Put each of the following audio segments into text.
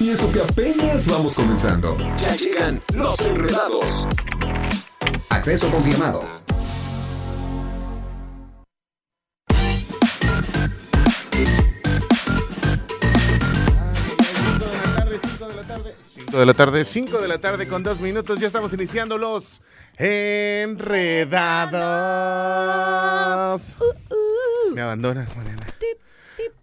Y eso que apenas vamos comenzando. Ya llegan los enredados. Acceso confirmado. de la tarde, 5 de la tarde con dos minutos. Ya estamos iniciando los enredados. Me abandonas, Mariana.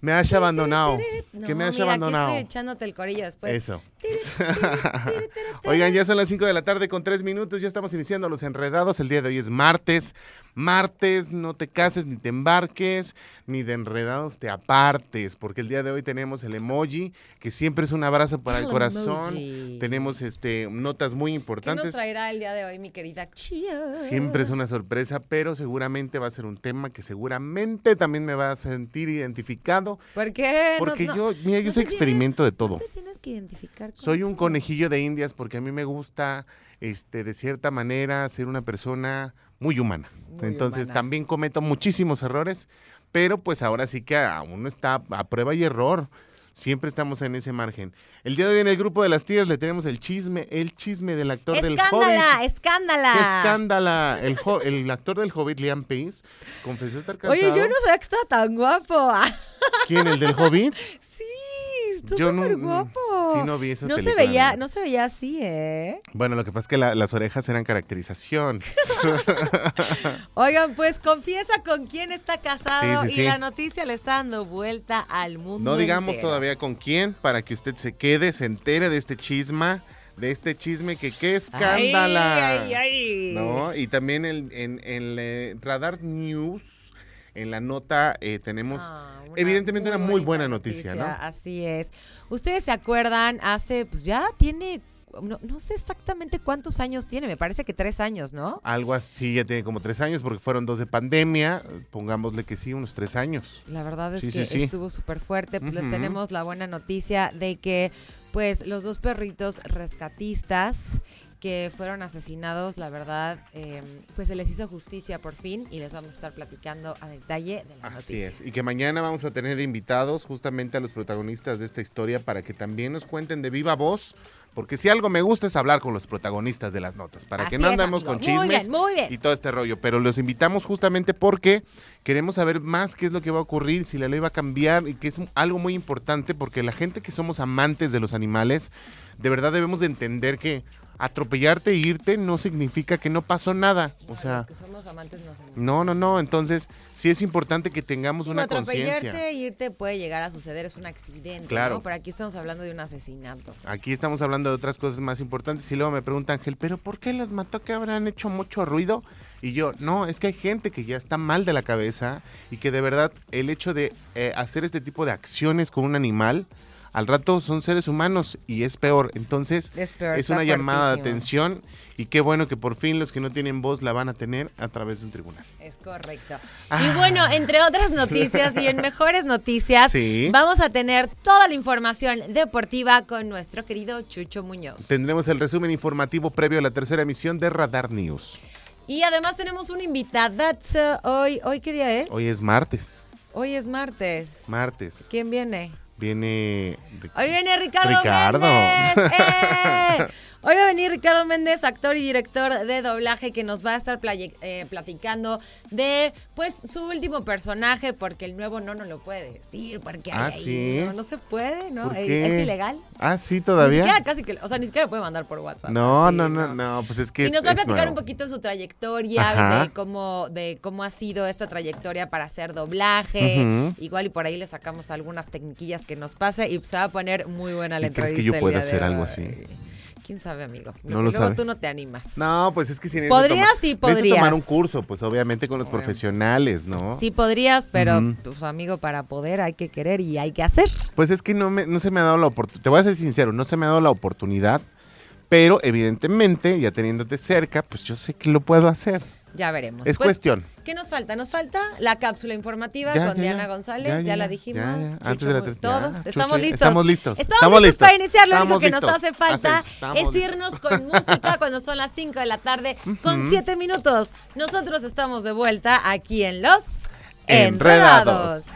Me has abandonado. No, que me has mira, aquí abandonado. estoy echándote el corillo después. Eso. Oigan, ya son las 5 de la tarde con 3 minutos, ya estamos iniciando los enredados. El día de hoy es martes. Martes, no te cases ni te embarques, ni de enredados te apartes, porque el día de hoy tenemos el emoji, que siempre es un abrazo para el El corazón. emoji. Tenemos este notas muy ¿Qué nos importantes. traerá el día de hoy, mi querida Chia? Siempre es una sorpresa, pero seguramente va a ser un tema que seguramente también me va a sentir identificado, ¿Por qué? Porque no- yo, mira, yo no soy tienes- experimento de todo. No te tienes que identificar Soy un conejillo de indias porque a mí me gusta, este, de cierta manera, ser una persona muy humana. Muy Entonces humana. también cometo muchísimos errores, pero pues ahora sí que a uno está a prueba y error. Siempre estamos en ese margen. El día de hoy en el grupo de las tías le tenemos el chisme, el chisme del actor del ¡Escándala! Hobbit. ¡Escándala! ¡Qué escándala! El, jo- el actor del Hobbit, Liam Pace, confesó estar casado. Oye, yo no sabía que estaba tan guapo. ¿Quién? ¿El del Hobbit? sí, está Yo no- súper guapo. sí, no vi esa no se veía, no se veía así, ¿eh? Bueno, lo que pasa es que la- las orejas eran caracterización. Oigan, pues confiesa con quién está casado Sí, sí, y sí. la noticia le está dando vuelta al mundo. No digamos entero. todavía con quién para que usted se quede, se entere de este chisma, de este chisme que qué escándala. Ay, ay, ay. ¿No? Y también en, en- en el Radar News, en la nota, eh, tenemos Ah, una evidentemente una muy buena noticia, ¿no? Así es. Ustedes se acuerdan, hace, pues ya tiene, no, no sé exactamente cuántos años tiene, me parece que tres años, ¿no? Algo así, ya tiene como tres años, porque fueron dos de pandemia, pongámosle que sí, unos tres años. La verdad es Sí, que sí, sí. estuvo súper fuerte. Pues les tenemos la buena noticia de que, pues, los dos perritos rescatistas que fueron asesinados, la verdad, eh, pues se les hizo justicia por fin y les vamos a estar platicando a detalle de la Así noticia. es. Y que mañana vamos a tener invitados justamente a los protagonistas de esta historia para que también nos cuenten de viva voz, porque si algo me gusta es hablar con los protagonistas de las notas, para que no andemos con Muy chismes bien, muy bien. y todo este rollo. Pero los invitamos justamente porque queremos saber más qué es lo que va a ocurrir, si la ley va a cambiar y que es algo muy importante porque la gente que somos amantes de los animales, de verdad debemos de entender que atropellarte e irte no significa que no pasó nada. O sea, los que somos amantes no hacemos no, no, no. Entonces, sí es importante que tengamos Digo, una conciencia. atropellarte e irte puede llegar a suceder, es un accidente, Claro. ¿no? Pero aquí estamos hablando de un asesinato. Aquí estamos hablando de otras cosas más importantes. Y luego me pregunta Ángel, ¿pero por qué los mató? ¿Que habrán hecho mucho ruido? Y yo, no, es que hay gente que ya está mal de la cabeza y que de verdad el hecho de eh, hacer este tipo de acciones con un animal, al rato son seres humanos y es peor. Entonces, Es peor, es está una llamada de atención y qué bueno que por fin los que no tienen voz la van a tener a través de un tribunal. Es correcto. Ah. Y bueno, entre otras noticias y en mejores noticias, Sí. vamos a tener toda la información deportiva con nuestro querido Chucho Muñoz. Tendremos el resumen informativo previo a la tercera emisión de Radar News. Y además tenemos un invitadazo hoy. ¿Hoy qué día es? Hoy es martes. Hoy es martes. Martes. ¿Quién viene? Viene. Hoy viene Ricardo, Ricardo. ¡Eh! Hoy va a venir Ricardo Méndez, actor y director de doblaje, que nos va a estar eh, platicando de pues su último personaje, porque el nuevo no nos lo puede decir, porque Ah, hay ¿sí? no, no se puede, ¿no? ¿Por Es, ilegal. Ah, sí, Ni todavía. siquiera casi que, o sea, ni siquiera lo puede mandar por WhatsApp. No, así, no, no, no, pues es que y es, nos va a platicar nuevo. un poquito su trayectoria, Ajá. de cómo, de cómo ha sido esta trayectoria para hacer doblaje. Igual y por ahí le sacamos algunas tecniquillas que nos pase y se va a poner muy buena la ¿Y crees que yo pueda hacer algo así? Quién sabe, amigo. No lo Luego sabes. tú no te animas. No, pues es que si Podrías, sí, necesito podrías. tomar un curso, pues obviamente con los profesionales, ¿no? Sí podrías, pero pues amigo, para poder hay que querer y hay que hacer. Pues es que no, me, no se me ha dado la oportunidad. Te voy a ser sincero, no se me ha dado la oportunidad. Pero evidentemente, ya teniéndote cerca, pues yo sé que lo puedo hacer. Ya veremos. Es pues, cuestión. ¿Qué nos falta? Nos falta la cápsula informativa con Diana González, ya, la dijimos. Antes de la tres, todos estamos listos. Estamos listos. Estamos, listos, para iniciar. Lo único que nos hace falta es irnos con música cuando son las 5 de la tarde con 7 minutos. Nosotros estamos de vuelta aquí en Los Enredados.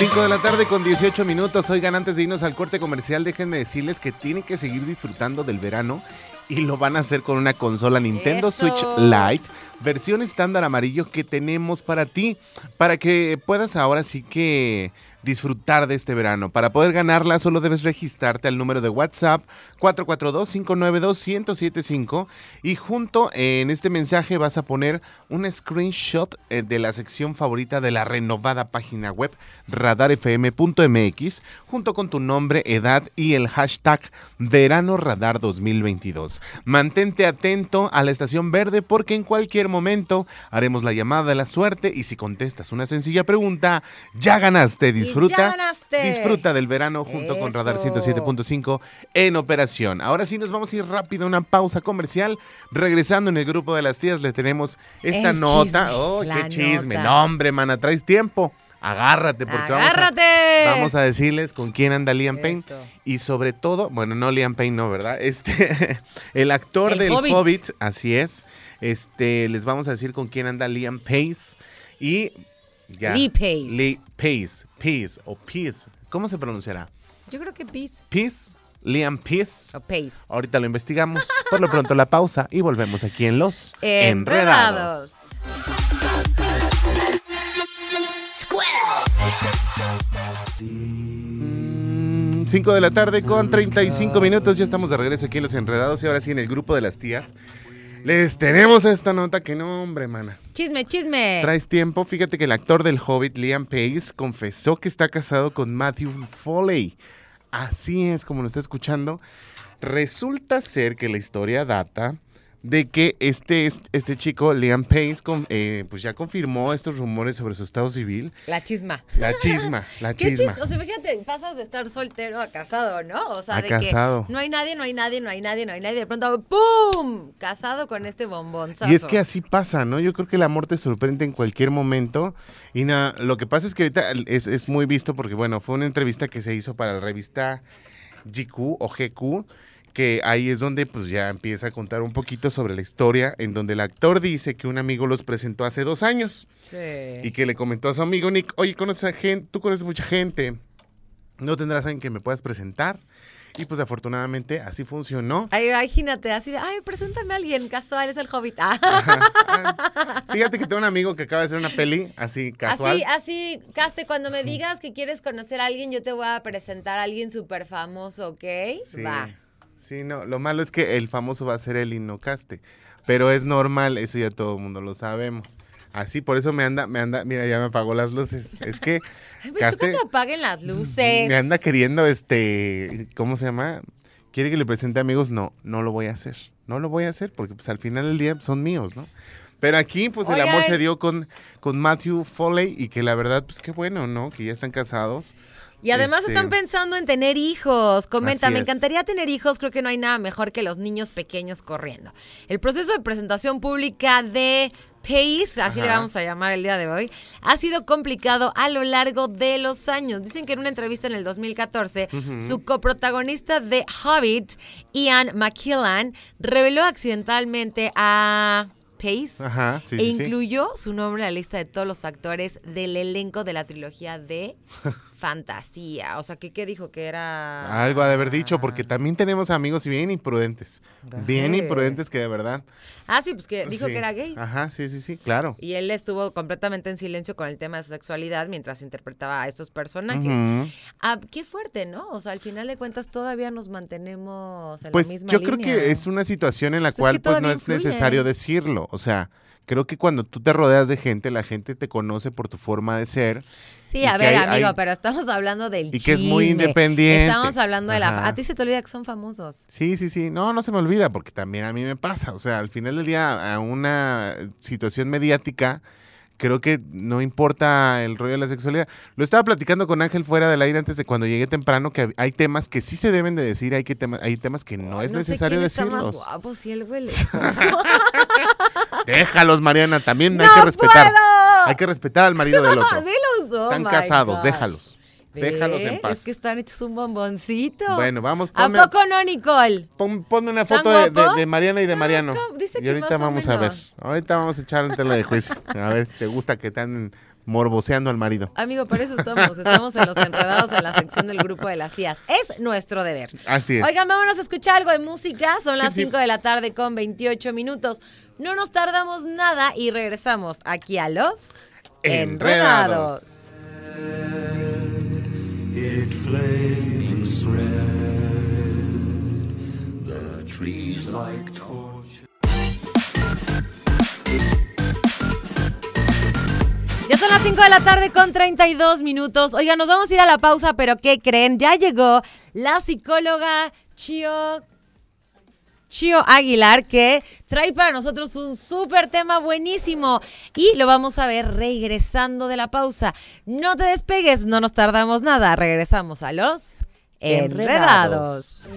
5 de la tarde con 18 minutos. Oigan, antes de irnos al corte comercial, déjenme decirles que tienen que seguir disfrutando del verano y lo van a hacer con una consola Nintendo Switch Lite, versión estándar amarillo que tenemos para ti, para que puedas ahora sí que disfrutar de este verano. Para poder ganarla solo debes registrarte al número de WhatsApp 442-592-1075 y junto en este mensaje vas a poner un screenshot eh, de la sección favorita de la renovada página web radarfm.mx junto con tu nombre, edad y el hashtag Verano Radar 2022. Mantente atento a la estación verde porque en cualquier momento haremos la llamada de la suerte y si contestas una sencilla pregunta, ya ganaste. Ganaste. disfruta del verano junto con Radar Eso. 107.5 en operación. Ahora sí nos vamos a ir rápido a una pausa comercial. Regresando en el grupo de las tías le tenemos esta El nota. chisme, ¡Oh, qué chisme! nota. No, hombre, mana, traes tiempo. Agárrate porque vamos a-. Vamos a decirles con quién anda Liam Payne. Y sobre todo, bueno, no Liam Payne, no, ¿verdad? Este, el actor El del Hobbit. Hobbit. así es. Este, les vamos a decir con quién anda Liam Pace. Y ya. Lee Pace. Lee Pace, Pace o Peace. ¿Cómo se pronunciará? Yo creo que Peace Peace, Liam Peace. o Pace. Ahorita lo investigamos. Por lo pronto la pausa y volvemos aquí en Los Enredados. 5 de la tarde con 35 minutos. Ya estamos de regreso aquí en Los Enredados y ahora sí en el grupo de las tías. Les tenemos esta nota que no, hombre, mana. Chisme, chisme. Traes tiempo. Fíjate que el actor del Hobbit, Liam Pace, confesó que está casado con Matthew Foley. Así es como lo está escuchando. Resulta ser que la historia data de que este, este chico, Liam Pace, con- eh, pues ya confirmó estos rumores sobre su estado civil. La chisma. La chisma, la Qué chisma. chiste. O sea, fíjate, pasas de estar soltero a casado, ¿no? O sea, A de casado. que no hay nadie, no hay nadie, no hay nadie, no hay nadie. De pronto, ¡pum! Casado con este bombón. Y es que así pasa, ¿no? Yo creo que el amor te sorprende en cualquier momento. Y nada, lo que pasa es que ahorita es, es muy visto porque, bueno, fue una entrevista que se hizo para la revista GQ o GQ, que ahí es donde pues ya empieza a contar un poquito sobre la historia, en donde el actor dice que un amigo los presentó hace dos años y que le comentó a su amigo Nick, oye, conoces a gente, tú conoces mucha gente, no tendrás alguien que me puedas presentar. Y pues afortunadamente así funcionó. Ay, imagínate, así de, ay, preséntame a alguien casual, es el hobbit. Ah. Ah, Fíjate que tengo un amigo que acaba de hacer una peli así casual. Así, así, Caste, cuando me digas que quieres conocer a alguien, yo te voy a presentar a alguien súper famoso, ¿ok? Sí, Va. Sí, no, lo malo es que el famoso va a ser el Inocaste, pero es normal, eso ya todo el mundo lo sabemos. Así, por eso me anda, me anda, mira, ya me apagó las luces. Es que Ay, me choca Caste que apaguen las luces. me anda queriendo, este, ¿cómo se llama? ¿Quiere que le presente amigos? No, no lo voy a hacer. No lo voy a hacer porque pues al final del día son míos, ¿no? Pero aquí, pues el amor se dio con, con Matthew Foley y que la verdad, pues qué bueno, ¿no? Que ya están casados. Y además Este, están pensando en tener hijos. Comenta, me encantaría tener hijos. Creo que no hay nada mejor que los niños pequeños corriendo. El proceso de presentación pública de Pace, así le vamos a llamar el día de hoy, ha sido complicado a lo largo de los años. Dicen que en una entrevista en el 2014, su coprotagonista de Hobbit, Ian McKillan, reveló accidentalmente a Pace Ajá, sí, e sí, sí. incluyó su nombre en la lista de todos los actores del elenco de la trilogía de fantasía. O sea, que qué dijo que era. Algo ha de haber dicho, porque también tenemos amigos bien imprudentes. Bien imprudentes que de verdad. Ah, sí, pues que dijo Sí. que era gay. Ajá, sí, sí, sí, claro. Y él estuvo completamente en silencio con el tema de su sexualidad mientras interpretaba a estos personajes. Ah, qué fuerte, ¿no? O sea, al final de cuentas todavía nos mantenemos en Pues la misma yo creo que es una situación en la Pues es que cual pues no es influye. necesario decirlo. O sea, creo que cuando tú te rodeas de gente, la gente te conoce por tu forma de ser. Sí, a ver, hay- amigo, hay- pero estamos hablando del Y que es muy independiente. Estamos hablando de la... A ti se te olvida que son famosos. Sí, sí, sí. No, no se me olvida, porque también a mí me pasa. O sea, al final del día, a una situación mediática, creo que no importa el rollo de la sexualidad. Lo estaba platicando con Ángel fuera del aire antes de cuando llegué temprano, que hay temas que sí se deben de decir, hay, que tema- hay temas que no es No sé necesario quién está más decirlos. guapo, si él huele. Déjalos, Mariana, también hay ¡No que respetar. puedo! Hay que respetar al marido del otro. De Están casados, gosh. déjalos. Déjalos en paz. Es que están hechos un bomboncito. Bueno, vamos, ¿A ponme, poco no, Nicole? pon- ponme una ¿Están foto de, de- guapos? de Mariana y de No, Mariano. Dice y que ahorita más o vamos a ver. Ahorita vamos a echar en tela de juicio. A ver si te gusta que te anden morboseando al marido. Amigo, por eso estamos. Estamos en los enredados en la sección del grupo de las tías. Es nuestro deber. Así es. Oigan, vámonos a escuchar algo de música. Son las Sí, sí. 5 de la tarde con 28 minutos. No nos tardamos nada y regresamos aquí a los Enredados. Ya son las 5 de la tarde con 32 minutos. Oigan, nos vamos a ir a la pausa, pero ¿qué creen? Ya llegó la psicóloga Chio. Chio Aguilar, que trae para nosotros un súper tema buenísimo y lo vamos a ver regresando de la pausa. No te despegues, no nos tardamos nada. Regresamos a los enredados.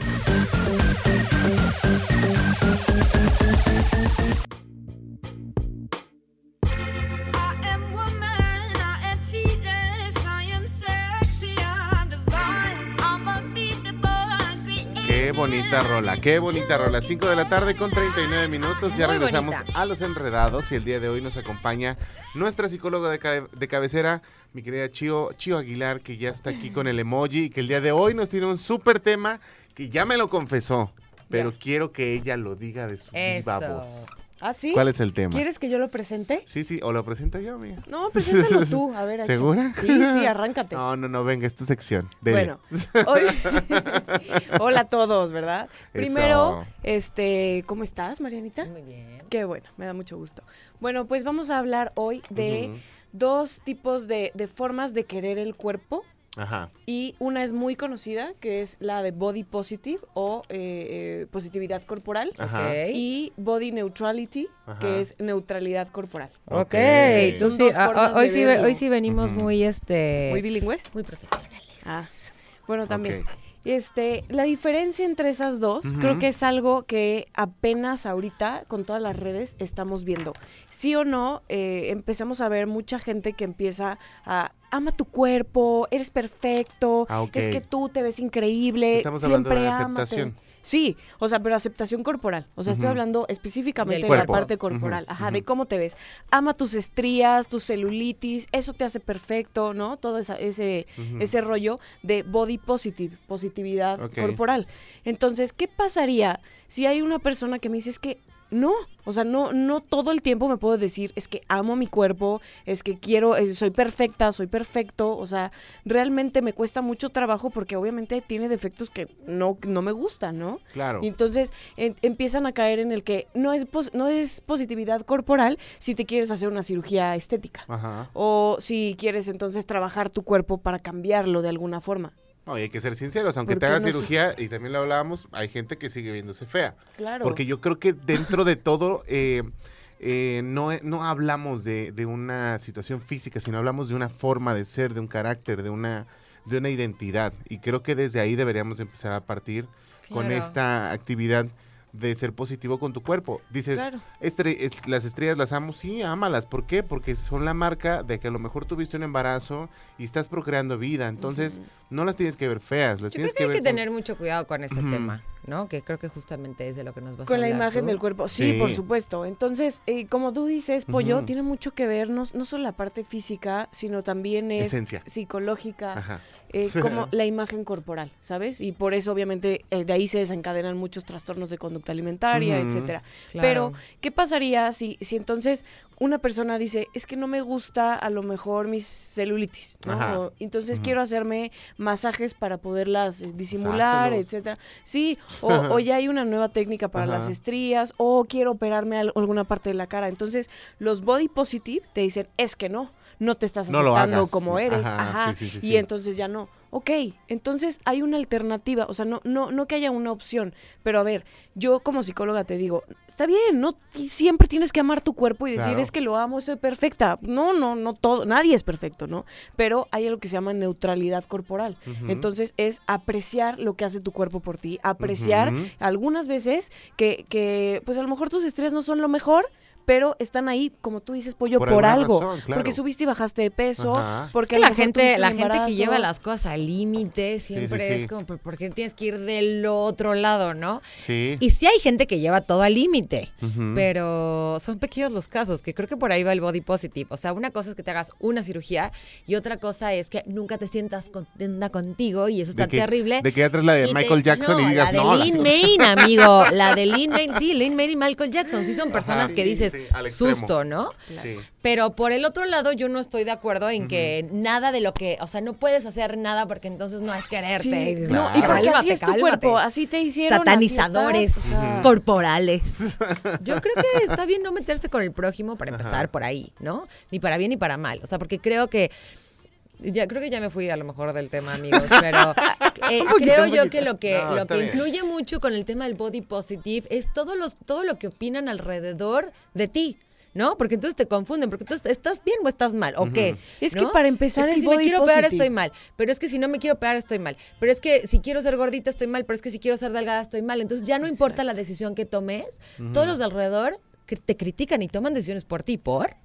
Bonita rola, qué bonita rola. 5 de la tarde con 39 minutos. Ya Muy regresamos bonita. a los enredados y el día de hoy nos acompaña nuestra psicóloga de, de cabecera, mi querida Chio, Chio Aguilar, que ya está aquí con el emoji y que el día de hoy nos tiene un súper tema que ya me lo confesó, pero quiero que ella lo diga de su viva voz. ¿Ah, sí? ¿Cuál es el tema? ¿Quieres que yo lo presente? Sí, sí, o lo presento yo, amiga. No, preséntalo tú. A ver. ¿Segura? Sí, sí, arráncate. No, no, no, venga, es tu sección. Dele. Bueno, hoy... hola a todos, ¿verdad? Primero, este, ¿cómo estás, Marianita? Muy bien. Qué bueno, me da mucho gusto. Bueno, pues vamos a hablar hoy de dos tipos de, de formas de querer el cuerpo. Ajá. Y una es muy conocida, que es la de body positive o eh, eh, positividad corporal. Y body neutrality, Ajá. que es neutralidad corporal. Ok, Ok. tú Son sí, dos ah, ah, hoy, sí, hoy sí venimos muy, este, ¿Muy bilingües? muy profesionales. Ah, bueno, también. Este, la diferencia entre esas dos creo que es algo que apenas ahorita con todas las redes estamos viendo. Sí o no, eh, empezamos a ver mucha gente que empieza a ama tu cuerpo, eres perfecto, Ah, es que tú te ves increíble, Estamos hablando siempre ámate. Sí, o sea, pero aceptación corporal. O sea, estoy hablando específicamente Del de cuerpo. la parte corporal. Ajá, de cómo te ves. Ama tus estrías, tu celulitis, eso te hace perfecto, ¿no? Todo esa- ese, ese rollo de body positive, positividad corporal. Entonces, ¿qué pasaría si hay una persona que me dice es que no, o sea, no, no todo el tiempo me puedo decir es que amo mi cuerpo, es que quiero, eh, soy perfecta, soy perfecto, o sea, realmente me cuesta mucho trabajo porque obviamente tiene defectos que no, no me gustan, ¿no? Claro. Y entonces en- empiezan a caer en el que no es, pos- no es positividad corporal si te quieres hacer una cirugía estética. Ajá. O si quieres entonces trabajar tu cuerpo para cambiarlo de alguna forma. No, y hay que ser sinceros, aunque te no sé- cirugía, y también lo hablábamos, hay gente que sigue viéndose fea. Claro. Porque yo creo que dentro de todo, eh, eh, no, no hablamos de, de una situación física, sino hablamos de una forma de ser, de un carácter, de una, de una identidad. Y creo que desde ahí deberíamos empezar a partir con esta actividad de ser positivo con tu cuerpo. Dices, Claro. "Estre- es- las estrellas las amo, sí, ámalas. ¿Por qué? Porque son la marca de que a lo mejor tuviste un embarazo y estás procreando vida. Entonces, no las tienes que ver feas, las Yo creo tienes que hay ver que con- tener mucho cuidado con ese tema. ¿no? Que creo que justamente es de lo que nos vas a Con la imagen tú. del cuerpo, sí, Sí. por supuesto. Entonces, eh, como tú dices, Pollo, tiene mucho que ver, no, no solo la parte física, sino también es Esencia. psicológica, Ajá. Eh, como la imagen corporal, ¿sabes? Y por eso, obviamente, eh, de ahí se desencadenan muchos trastornos de conducta alimentaria, Ujú. etcétera. Claro. Pero, ¿qué pasaría si, si entonces una persona dice, es que no me gusta a lo mejor mis celulitis. O, entonces quiero hacerme masajes para poderlas eh, disimular, háztelos. etcétera. Sí, o, o ya hay una nueva técnica para Ajá. las estrías, o quiero operarme al- alguna parte de la cara. Entonces, los body positive te dicen, es que no, no te estás No aceptando hagas. como eres. Ajá, Ajá. sí, sí, sí, y entonces ya no. Ok, entonces hay una alternativa, o sea, no, no, no que haya una opción, pero a ver, yo como psicóloga te digo, está bien, no siempre tienes que amar tu cuerpo y decir Claro. es que lo amo, soy perfecta. No, no, no todo, nadie es perfecto, ¿no? Pero hay algo que se llama neutralidad corporal. Entonces es apreciar lo que hace tu cuerpo por ti, apreciar algunas veces que, que, pues a lo mejor tus estrés no son lo mejor. Pero están ahí, como tú dices, pollo, Por algo. razón, claro. Porque subiste y bajaste de peso. Ajá. Porque Es que la gente, la gente que lleva las cosas al límite siempre sí, sí. es como, "¿Por- ¿por qué tienes que ir del otro lado, no? Sí. Y sí hay gente que lleva todo al límite, pero son pequeños los casos, que creo que por ahí va el body positive. O sea, una cosa es que te hagas una cirugía y otra cosa es que nunca te sientas contenta contigo y eso está de que, terrible. De que ya traes la de Y te- Michael Jackson y digas, la de no. la Lin sigo- Main, amigo. La de Lin Main, sí, Lin Main y Michael Jackson. Sí son personas Ajá, que dices, sí, al susto, ¿no? Sí. Pero por el otro lado, yo no estoy de acuerdo en que nada de lo que, o sea, no puedes hacer nada porque entonces no es quererte. Sí, Y dices, no, Claro. y porque así "Cálmate, es tu cálmate". cuerpo, así te hicieron. así Satanizadores estás, o sea, corporales. Yo creo que está bien no meterse con el prójimo para empezar Ajá. por ahí, ¿no? Ni para bien ni para mal. O sea, porque creo que. Ya, creo que ya me fui a lo mejor del tema, amigos, pero eh, creo yo que lo que, No, lo que bien. influye mucho con el tema del body positive es todos los, todo lo que opinan alrededor de ti. ¿No? Porque entonces te confunden, porque entonces estás bien o estás mal, ¿o qué? Es que para empezar es que el si me quiero positive. estoy mal, pero es que si no me quiero operar estoy mal, pero es que si quiero ser gordita estoy mal, pero es que si quiero ser delgada estoy mal. Entonces ya no importa la decisión que tomes, todos los de alrededor que te critican y toman decisiones por ti, ¿por?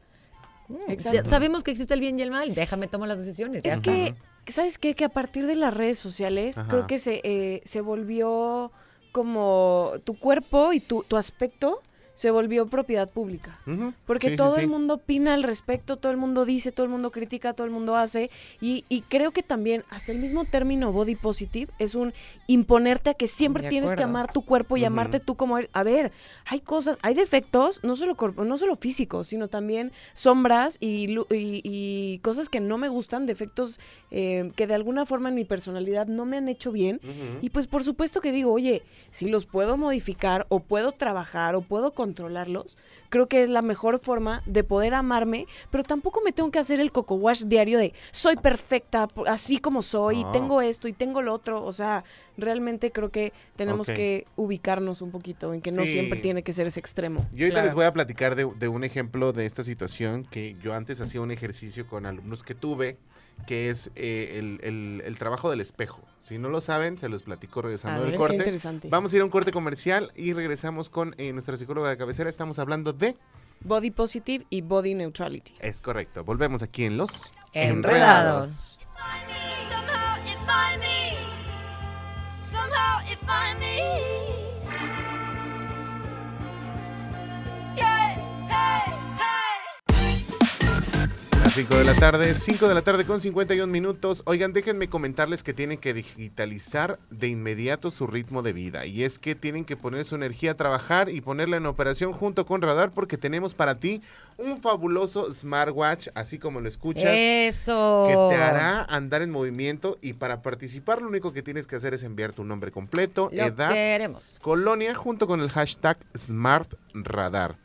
Mm, Exacto. sabemos que existe el bien y el mal, déjame tomar las decisiones. ya Es está. que, ¿sabes qué? Que a partir de las redes sociales, Ajá. creo que se, eh, se volvió como tu cuerpo y tu, tu aspecto se volvió propiedad pública. Porque Sí, todo sí. el mundo opina al respecto, todo el mundo dice, todo el mundo critica, todo el mundo hace. Y, y creo que también, hasta el mismo término body positive, es un imponerte a que siempre De tienes que amar tu cuerpo y Ujú. amarte tú como eres. A ver, hay cosas, hay defectos, no solo, corpo- no solo físicos, sino también sombras y- y cosas que no me gustan, defectos eh, que de alguna forma en mi personalidad no me han hecho bien. Y pues por supuesto que digo, oye, si los puedo modificar o puedo trabajar o puedo controlarlos, creo que es la mejor forma de poder amarme, pero tampoco me tengo que hacer el coco wash diario de soy perfecta, así como soy, y tengo esto y tengo lo otro. O sea, realmente creo que tenemos que ubicarnos un poquito en que no siempre tiene que ser ese extremo. Yo ahorita Claro. les voy a platicar de, de un ejemplo de esta situación que yo antes hacía un ejercicio con alumnos que tuve, que es eh, el, el- el trabajo del espejo. Si no lo saben, se los platico regresando del corte. interesante. Vamos a ir a un corte comercial y regresamos con eh, nuestra psicóloga de cabecera. Estamos hablando de... Body positive y body neutrality. Es correcto. Volvemos aquí en Los Enredados. Find 5 de la tarde, 5 de la tarde con 51 minutos. Oigan, déjenme comentarles que tienen que digitalizar de inmediato su ritmo de vida. Y es que tienen que poner su energía a trabajar y ponerla en operación junto con Radar porque tenemos para ti un fabuloso smartwatch, así como lo escuchas. Eso. Que te hará andar en movimiento y para participar lo único que tienes que hacer es enviar tu nombre completo, Lo edad, queremos. colonia junto con el hashtag SmartRadar.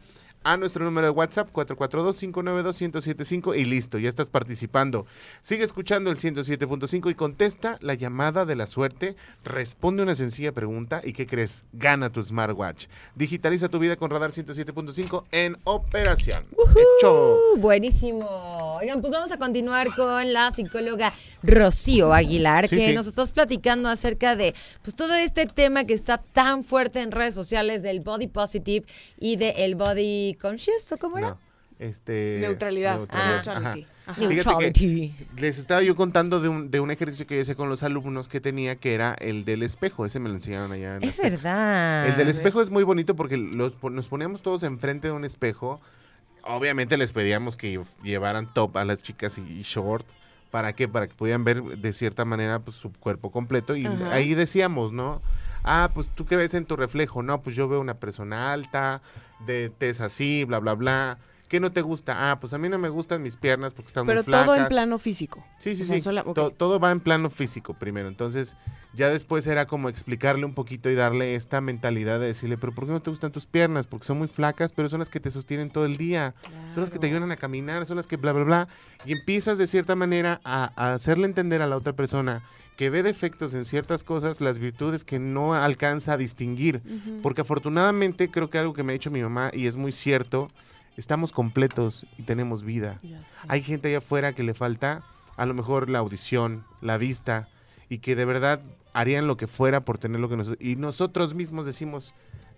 A nuestro número de WhatsApp 442-592-1075 y listo, ya estás participando. Sigue escuchando el 107.5 y contesta la llamada de la suerte, responde una sencilla pregunta y ¿qué crees? Gana tu smartwatch. Digitaliza tu vida con Radar 107.5 en operación. Hecho. Uh, buenísimo. Oigan, pues vamos a continuar con la psicóloga Rocío Aguilar, Sí, que sí. nos estás platicando acerca de pues todo este tema que está tan fuerte en redes sociales del body positive y del body conscious, ¿o cómo era? No. Este, Neutralidad. neutralidad, Ah. ajá. Neutrality. Que les estaba yo contando de un, de un ejercicio que yo hice con los alumnos que tenía, que era el del espejo. Ese me lo enseñaron allá. en Es Azteca. verdad. El del espejo es muy bonito porque los, nos poníamos todos enfrente de un espejo. Obviamente les pedíamos que llevaran top a las chicas y, y short. ¿Para qué? Para que pudieran ver de cierta manera pues, su cuerpo completo. Y Ajá. ahí decíamos, ¿no? Ah, pues tú qué ves en tu reflejo. No, pues yo veo una persona alta, de tez así, bla, bla, bla. ¿Qué no te gusta? Ah, pues a mí no me gustan mis piernas porque están Pero muy flacas. todo en plano físico. Sí, sí, O sea, sí. sola- ok. To- todo va en plano físico primero. Entonces, ya después era como explicarle un poquito y darle esta mentalidad de decirle, pero ¿por qué no te gustan tus piernas? Porque son muy flacas, pero son las que te sostienen todo el día. Son las que te ayudan a caminar, son las que bla, bla, bla. Y empiezas de cierta manera a, a hacerle entender a la otra persona que ve defectos en ciertas cosas, las virtudes que no alcanza a distinguir. Porque afortunadamente creo que algo que me ha dicho mi mamá, y es muy cierto, estamos completos y tenemos vida. Hay gente allá afuera que le falta a lo mejor la audición, la vista, y que de verdad harían lo que fuera por tener lo que nosotros... Y nosotros mismos decimos...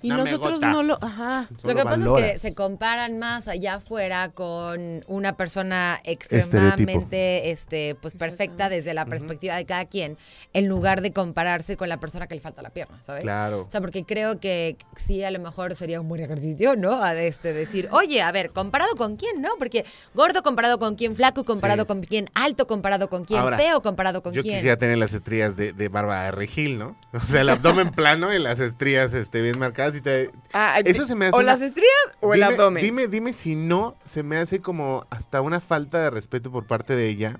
Y "No me nosotros gota". no lo. Ajá. Solo Lo que pasa es que se comparan más allá afuera con una persona extremadamente este, pues perfecta desde la perspectiva de cada quien, en lugar de compararse con la persona que le falta la pierna, ¿sabes? Claro. O sea, porque creo que sí, a lo mejor sería un buen ejercicio, ¿no? A de este, decir, oye, a ver, ¿comparado con quién, no? Porque gordo comparado con quién, flaco comparado Sí. con quién, alto comparado con quién, Ahora, feo comparado con Yo quién. quisiera tener las estrías de, de Bárbara de Regil, ¿no? O sea, el abdomen plano y las estrías este, bien marcadas. Y te, Ah, Eso se me hace O una- las estrías o el abdomen. Dime, dime si no se me hace como hasta una falta de respeto por parte de ella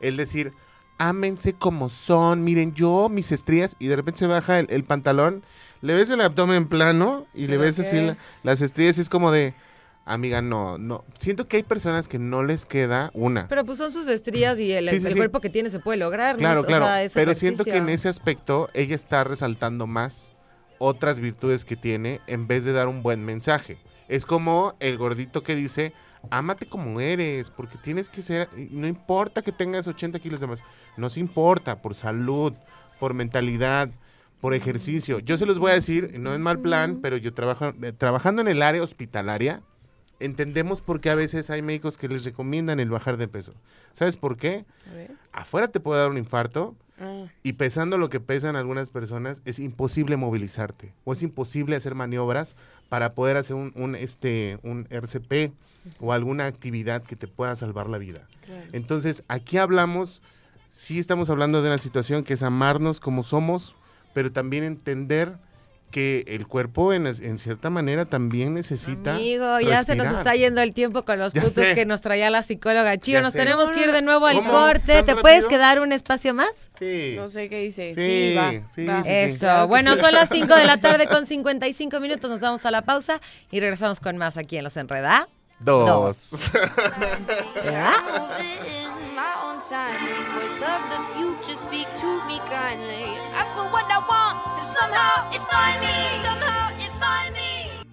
el decir, ámense como son, miren yo, mis estrías, y de repente se baja el, el pantalón, le ves el abdomen plano y le ¿Pero ves así la- las estrías y es como de, amiga, no, no. Siento que hay personas que no les queda una. Pero pues son sus estrías y el, Sí, sí, el sí. cuerpo que tiene se puede lograr. ¿no? Claro, O claro. sea, pero siento que en ese aspecto ella está resaltando más otras virtudes que tiene en vez de dar un buen mensaje. Es como el gordito que dice, ámate como eres, porque tienes que ser, no importa que tengas 80 kilos de más, no se importa, por salud, por mentalidad, por ejercicio. Yo se los voy a decir, no en mal plan, pero yo trabajo, eh, trabajando en el área hospitalaria, entendemos por qué a veces hay médicos que les recomiendan el bajar de peso. ¿Sabes por qué? Afuera te puede dar un infarto, Ah. y pesando lo que pesan algunas personas, es imposible movilizarte o es imposible hacer maniobras para poder hacer un, un, este, un RCP o alguna actividad que te pueda salvar la vida. Entonces, aquí hablamos, sí estamos hablando de una situación que es amarnos como somos, pero también entender que el cuerpo en, en cierta manera también necesita Amigo, ya se nos está yendo el tiempo con los puntos que nos traía la psicóloga. Chío, nos sé. tenemos que ir de nuevo al ¿Cómo? corte. ¿Tan ¿Te rápido? puedes quedar un espacio más? Sí. No sé qué dice. Sí, Sí, va. sí, va. sí. Eso. Claro bueno, son las 5 de la tarde con 55 minutos. Nos vamos a la pausa y regresamos con más aquí en Los Enredá. Dos. ¿Verdad? My own timing. Voice of the future, speak to me kindly. Ask for what I want, and somehow it find me. Somehow it find me.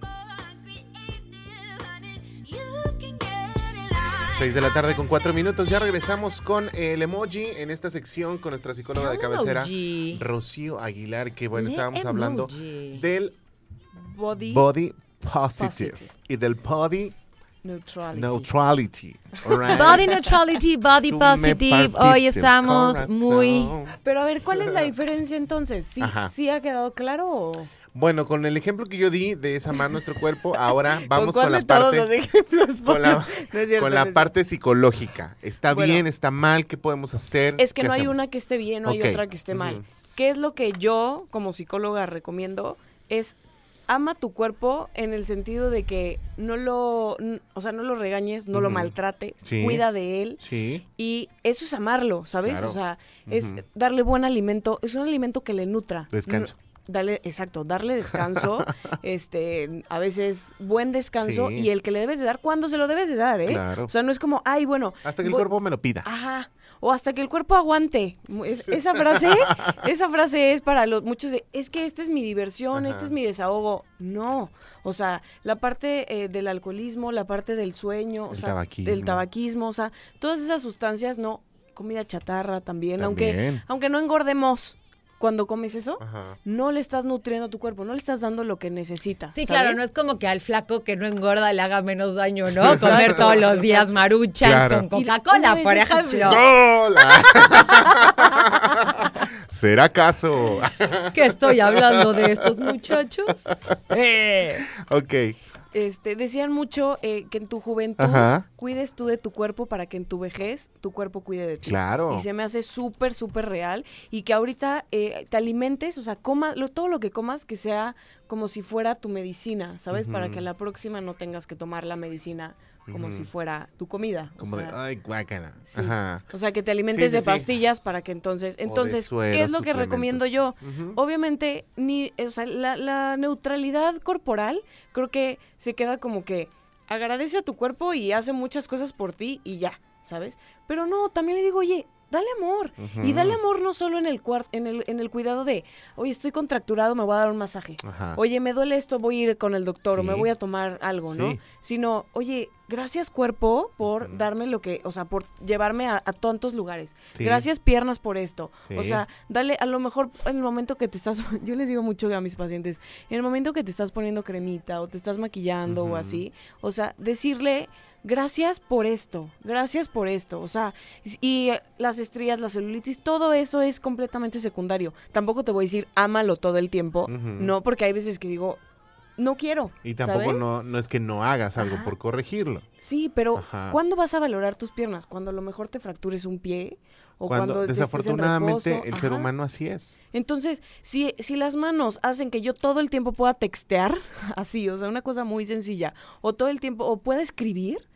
You can get it right. 6 de la tarde con 4 minutos. Ya regresamos con el emoji en esta sección con nuestra psicóloga de cabecera. Rocío Aguilar, que bueno, estábamos hablando del Body body positive, Positive. y del body neutrality. neutrality. Body neutrality, body positive. Hoy estamos corazón. muy... Pero a ver, ¿cuál es la diferencia entonces? ¿Sí, Ajá. ¿sí ha quedado claro o...? Bueno, con el ejemplo que yo di de desarmar nuestro cuerpo, ahora vamos ¿Con la de todos parte los ejemplos? con la, No cierto, con la parte psicológica. ¿Está Bueno. bien? ¿Está mal? ¿Qué podemos hacer? Es que ¿Qué no hay una que esté bien, no hay otra que esté mal. ¿Qué es lo que yo, como psicóloga, recomiendo? Es ama tu cuerpo en el sentido de que no lo, o sea, no lo regañes, no lo maltrates, Sí. cuida de él. Sí. Y eso es amarlo, ¿sabes? Claro. O sea, es darle buen alimento, es un alimento que le nutra. Descanso. Dale, exacto, darle descanso, este, a veces buen descanso Sí. y el que le debes de dar cuando se lo debes de dar, ¿eh? Claro. O sea, no es como, ay, bueno. Hasta que el cuerpo me lo pida. Ajá. O hasta que el cuerpo aguante. Es- esa frase, esa frase es para los muchos de, es que esta es mi diversión, Ajá. este es mi desahogo. No. O sea, la parte eh, del alcoholismo, la parte del sueño, o sea, tabaquismo. del tabaquismo, o sea, todas esas sustancias, no, comida chatarra también, aunque También. aunque no engordemos. Cuando comes eso, Ajá. no le estás nutriendo a tu cuerpo, no le estás dando lo que necesita. Sí, ¿sabes? claro, no es como que al flaco que no engorda le haga menos daño, ¿no? Exacto. Comer todos los días maruchas Claro. con Coca-Cola, por ejemplo. ¡Hola! ¿Será acaso? ¿Qué estoy hablando de estos muchachos? Sí. ok. Este, decían mucho eh, que en tu juventud Ajá. cuides tú de tu cuerpo para que en tu vejez tu cuerpo cuide de ti. Claro. Y se me hace súper, súper real. Y que ahorita eh, te alimentes, o sea, coma, lo- todo lo que comas que sea como si fuera tu medicina, ¿sabes? Para que a la próxima no tengas que tomar la medicina como si fuera tu comida. o Como de, sea, ay, guácala. Sí. Ajá. O sea, que te alimentes Sí, sí, de pastillas para que entonces... Entonces, ¿qué sueros, es lo que recomiendo yo? Obviamente, ni, o sea, la, la neutralidad corporal creo que se queda como que agradece a tu cuerpo y hace muchas cosas por ti y ya, ¿sabes? Pero no, también le digo, oye, dale amor. Y dale amor no solo en el, en, el, en el cuidado de, oye, estoy contracturado, me voy a dar un masaje. Ajá. Oye, me duele esto, voy a ir con el doctor o me voy a tomar algo, ¿no? Sino, oye, gracias cuerpo por darme lo que, o sea, por llevarme a, a tantos lugares. Sí. Gracias piernas por esto. O sea, dale, a lo mejor en el momento que te estás, yo les digo mucho a mis pacientes, en el momento que te estás poniendo cremita o te estás maquillando o así, o sea, decirle gracias por esto, gracias por esto, o sea, y las estrías, la celulitis, todo eso es completamente secundario. Tampoco te voy a decir ámalo todo el tiempo, no, porque hay veces que digo, no quiero. Y tampoco no, no es que no hagas algo Ajá. por corregirlo. Sí, pero Ajá. ¿cuándo vas a valorar tus piernas? ¿Cuando a lo mejor te fractures un pie? ¿O cuando, Cuando, en desafortunadamente reposo? el ser humano así es. Entonces, si, si las manos hacen que yo todo el tiempo pueda textear, así, o sea, una cosa muy sencilla, o todo el tiempo, o pueda escribir,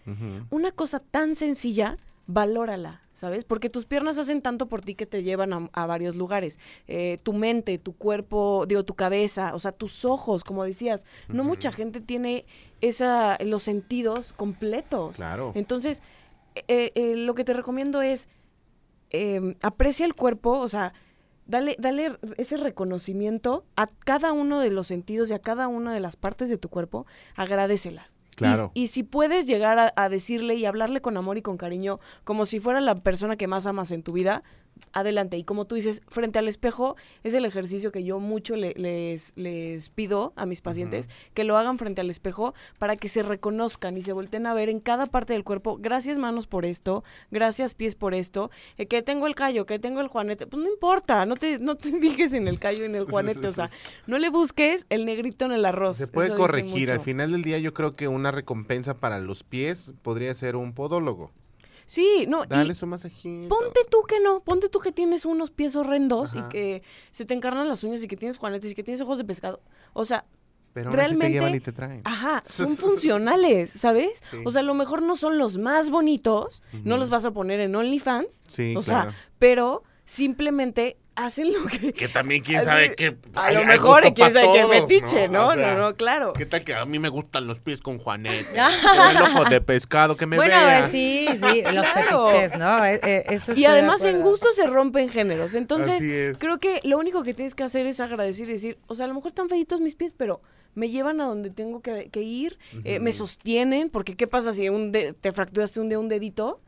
una cosa tan sencilla, valórala, ¿sabes? Porque tus piernas hacen tanto por ti que te llevan a, a varios lugares. Eh, tu mente, tu cuerpo, digo, tu cabeza, o sea, tus ojos, como decías. No mucha gente tiene esa, los sentidos completos. Claro. Entonces, eh, eh, lo que te recomiendo es eh, aprecia el cuerpo, o sea, dale, dale ese reconocimiento a cada uno de los sentidos y a cada una de las partes de tu cuerpo, agradecelas. Y- Claro. Y, si puedes llegar a, a decirle y hablarle con amor y con cariño, como si fuera la persona que más amas en tu vida, adelante. Y como tú dices, frente al espejo es el ejercicio que yo mucho le- les, les pido a mis pacientes, que lo hagan frente al espejo para que se reconozcan y se volteen a ver en cada parte del cuerpo, gracias manos por esto, gracias pies por esto, eh, que tengo el callo, que tengo el juanete, pues no importa, no te, no te fijes en el callo y en el juanete, o sea, no le busques el negrito en el arroz. Se puede eso corregir. Al final del día yo creo que una recompensa para los pies podría ser un podólogo. Sí, no, Dale su masajito. Ponte tú que no, ponte tú que tienes unos pies horrendos Ajá. y que se te encarnan las uñas y que tienes juanetes y que tienes ojos de pescado. O sea, Pero aún así te realmente- llevan y te traen. ajá, son funcionales, ¿sabes? Sí. O sea, a lo mejor no son los más bonitos, no los vas a poner en OnlyFans, Sí, o claro. sea, pero simplemente hacen lo que... Que también quién Así- sabe qué. A hay- lo mejor quién sabe qué todos, fetiche, ¿no? O sea, no, no, claro. ¿Qué tal que a mí me gustan los pies con Juanete? Con el ojo de pescado, que me bueno, vea. eh, sí, sí, los Claro. fetiches, ¿no? Eh, eh, eso Y de además en gusto se rompen géneros. Entonces, Así es. creo que lo único que tienes que hacer es agradecer y decir, o sea, a lo mejor están feitos mis pies, pero me llevan a donde tengo que, que ir, eh, me sostienen, porque ¿qué pasa si un de- te fracturaste un de un dedito?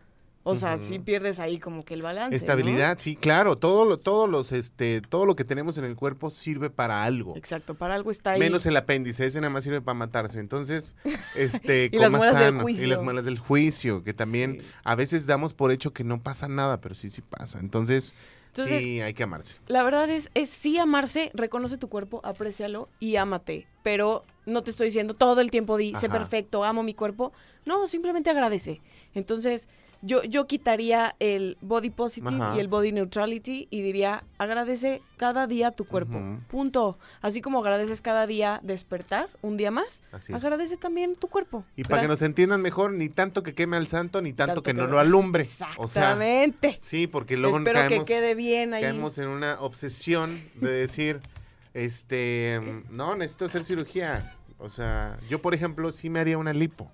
O sea, si pierdes ahí como que el balance. ¿no? Estabilidad, sí, claro. Todo lo, todos los, este, todo lo que tenemos en el cuerpo sirve para algo. Exacto, para algo está ahí. Menos el apéndice, ese nada más sirve para matarse. Entonces, este, Y coma sano. Y las muelas del juicio, que también Sí. a veces damos por hecho que no pasa nada, pero sí, sí pasa. Entonces, Entonces- sí, hay que amarse. La verdad es, es sí amarse, reconoce tu cuerpo, aprécialo y ámate. Pero no te estoy diciendo todo el tiempo di, sé perfecto, amo mi cuerpo. No, simplemente agradece. Entonces, yo, yo quitaría el body positive Ajá. y el body neutrality y diría, agradece cada día tu cuerpo. Punto. Así como agradeces cada día despertar, un día más, Así agradece también tu cuerpo. Y para que nos entiendan mejor, ni tanto que queme al santo, ni tanto, Tanto que no lo alumbre. O sea, Exactamente. sí, porque luego Espero caemos, que quede bien ahí. caemos en una obsesión de decir, este, no, necesito hacer cirugía. O sea, yo, por ejemplo, sí me haría una lipo,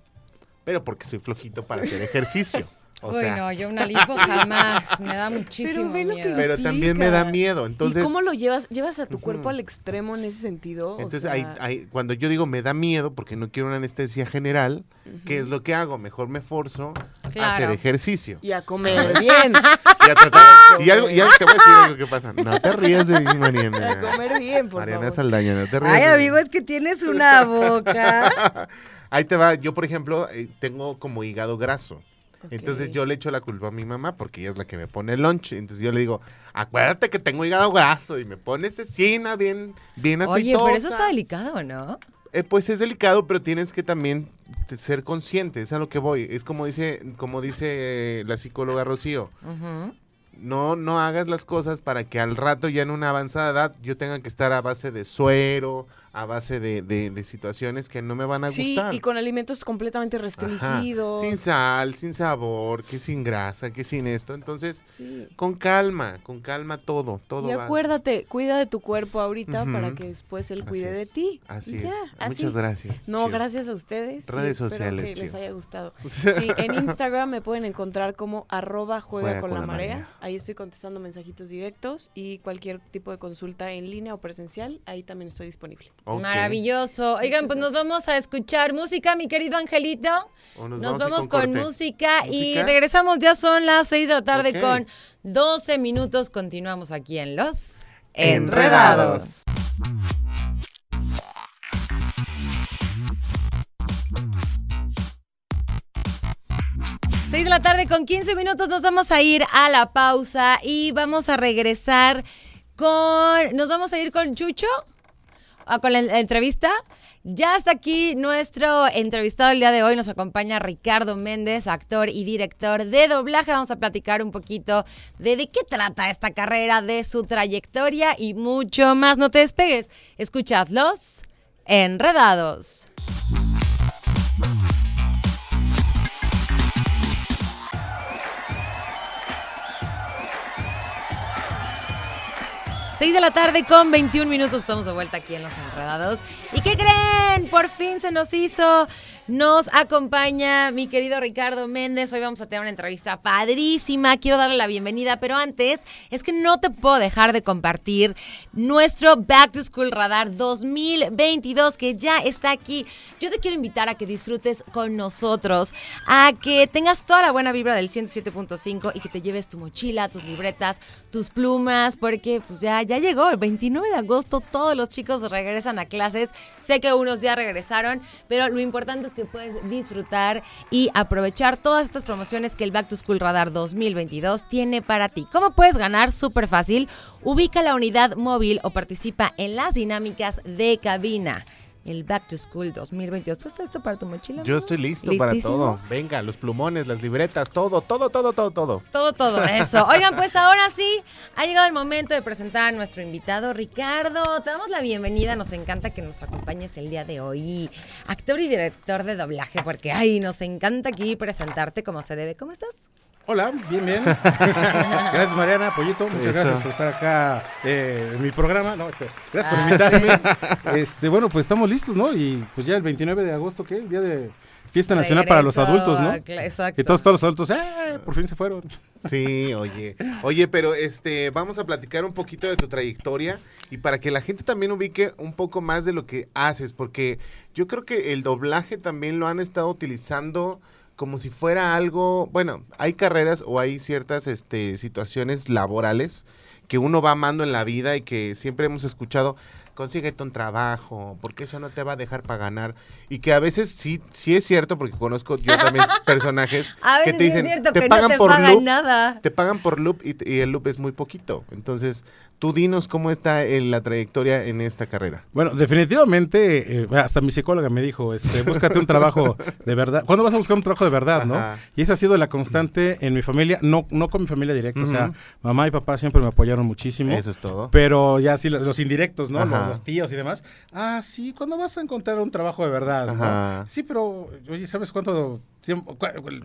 pero porque soy flojito para hacer ejercicio. O Uy, sea, no, yo una lipo jamás. Me da muchísimo que miedo. pero también me da miedo. Entonces, ¿Y cómo lo llevas? ¿Llevas a tu cuerpo al extremo en ese sentido? O entonces sea, hay- hay- cuando yo digo me da miedo porque no quiero una anestesia general, ¿qué es lo que hago? Mejor me forzo a hacer ejercicio. Y a comer bien. Y, a tratar- y algo, y algo te voy a decir algo que pasa. No te rías de mí, Mariana. A comer bien, por Mariana favor. Saldaña, no te rías. Ay, amigo, es que tienes una boca. Ahí te va. Yo, por ejemplo, eh, tengo como hígado graso. Entonces yo le echo la culpa a mi mamá porque ella es la que me pone el lunch. Entonces yo le digo, acuérdate que tengo hígado graso y me pone cecina bien, bien aceitosa. Oye, pero eso está delicado, ¿no? Eh, pues es delicado, pero tienes que también ser consciente, es a lo que voy. Es como dice, como dice la psicóloga Rocío. No, no hagas las cosas para que al rato ya en una avanzada edad yo tenga que estar a base de suero, a base de, de- de situaciones que no me van a Sí, gustar. y con alimentos completamente Ajá. restringidos. Sin sal, sin sabor, que sin grasa, que sin esto. Entonces, Sí. con calma, con calma todo, todo Y va. acuérdate, cuida de tu cuerpo ahorita para que después él cuide de ti. Así es. así. Muchas gracias. No, gracias a ustedes. Redes espero sociales, que les haya gustado. Sí, en Instagram me pueden encontrar como arroba juega, con, la, marea. marea. Ahí estoy contestando mensajitos directos y cualquier tipo de consulta en línea o presencial, ahí también estoy disponible. Maravilloso. Oigan, pues nos vamos a escuchar música, mi querido Angelito. Nos, vamos con, música, y regresamos. Ya son las 6 de la tarde con 12 minutos. Continuamos aquí en Los Enredados. 6 de la tarde con 15 minutos nos vamos a ir a la pausa y vamos a regresar con... Nos vamos a ir con Chucho, con la en- entrevista. Ya está aquí nuestro entrevistado el día de hoy. Nos acompaña Ricardo Méndez, actor y director de doblaje. Vamos a platicar un poquito de de qué trata esta carrera, de su trayectoria y mucho más. No te despegues. Escuchadlos enredados. Seis de la tarde con 21 minutos. Estamos de vuelta aquí en Los Enredados. ¿Y qué creen? Por fin se nos hizo. Nos acompaña mi querido Ricardo Méndez. Hoy vamos a tener una entrevista padrísima. Quiero darle la bienvenida, pero antes es que no te puedo dejar de compartir nuestro Back to School Radar 2022 que ya está aquí. Yo te quiero invitar a que disfrutes con nosotros, a que tengas toda la buena vibra del 107.5 y que te lleves tu mochila, tus libretas, tus plumas, porque pues ya, ya llegó el 29 de agosto, todos los chicos regresan a clases. Sé que unos ya regresaron, pero lo importante es que puedes disfrutar y aprovechar todas estas promociones que el Back to School Radar 2022 tiene para ti. ¿Cómo puedes ganar? Súper fácil. Ubica la unidad móvil o participa en las dinámicas de cabina. El Back to School 2022. ¿Tú estás listo para tu mochila? Yo estoy listo para todo. Venga, los plumones, las libretas, todo, todo, todo, todo, todo. Todo, todo eso. Oigan, pues ahora sí, ha llegado el momento de presentar a nuestro invitado, Ricardo. Te damos la bienvenida, nos encanta que nos acompañes el día de hoy. Actor y director de doblaje, porque, ay, nos encanta aquí presentarte como se debe. ¿Cómo estás? Hola, bien, bien. gracias Mariana, Pollito, muchas Eso. gracias por estar acá eh, en mi programa. No, este, gracias Ah, por invitarme. Este, bueno, pues estamos listos, ¿no? Y pues ya el 29 de agosto, ¿qué? El día de fiesta nacional para los adultos, ¿no? Exacto. Y todos, todos los adultos, ¡eh! Por fin se fueron. Sí, oye. Oye, pero este, vamos a platicar un poquito de tu trayectoria y para que la gente también ubique un poco más de lo que haces, porque yo creo que el doblaje también lo han estado utilizando como si fuera algo, bueno, hay carreras o hay ciertas este, situaciones laborales que uno va amando en la vida y que siempre hemos escuchado, consíguete un trabajo, porque eso no te va a dejar para ganar. Y que a veces sí, sí es cierto, porque conozco yo también personajes A que veces te sí dicen, es cierto te que pagan no te por pagan loop, nada. te pagan por loop y, y el loop es muy poquito. Entonces, tú dinos cómo está eh, la trayectoria en esta carrera. Bueno, definitivamente, eh, hasta mi psicóloga me dijo, este, búscate un trabajo de verdad. ¿Cuándo vas a buscar un trabajo de verdad, no? Y esa ha sido la constante en mi familia, no, no con mi familia directa, o sea, mamá y papá siempre me apoyaron muchísimo. Eso es todo. Pero ya sí, los, los indirectos, ¿no? Los, tíos y demás. Ah, sí, ¿cuándo vas a encontrar un trabajo de verdad? no? Sí, pero, oye, ¿sabes cuánto tiempo,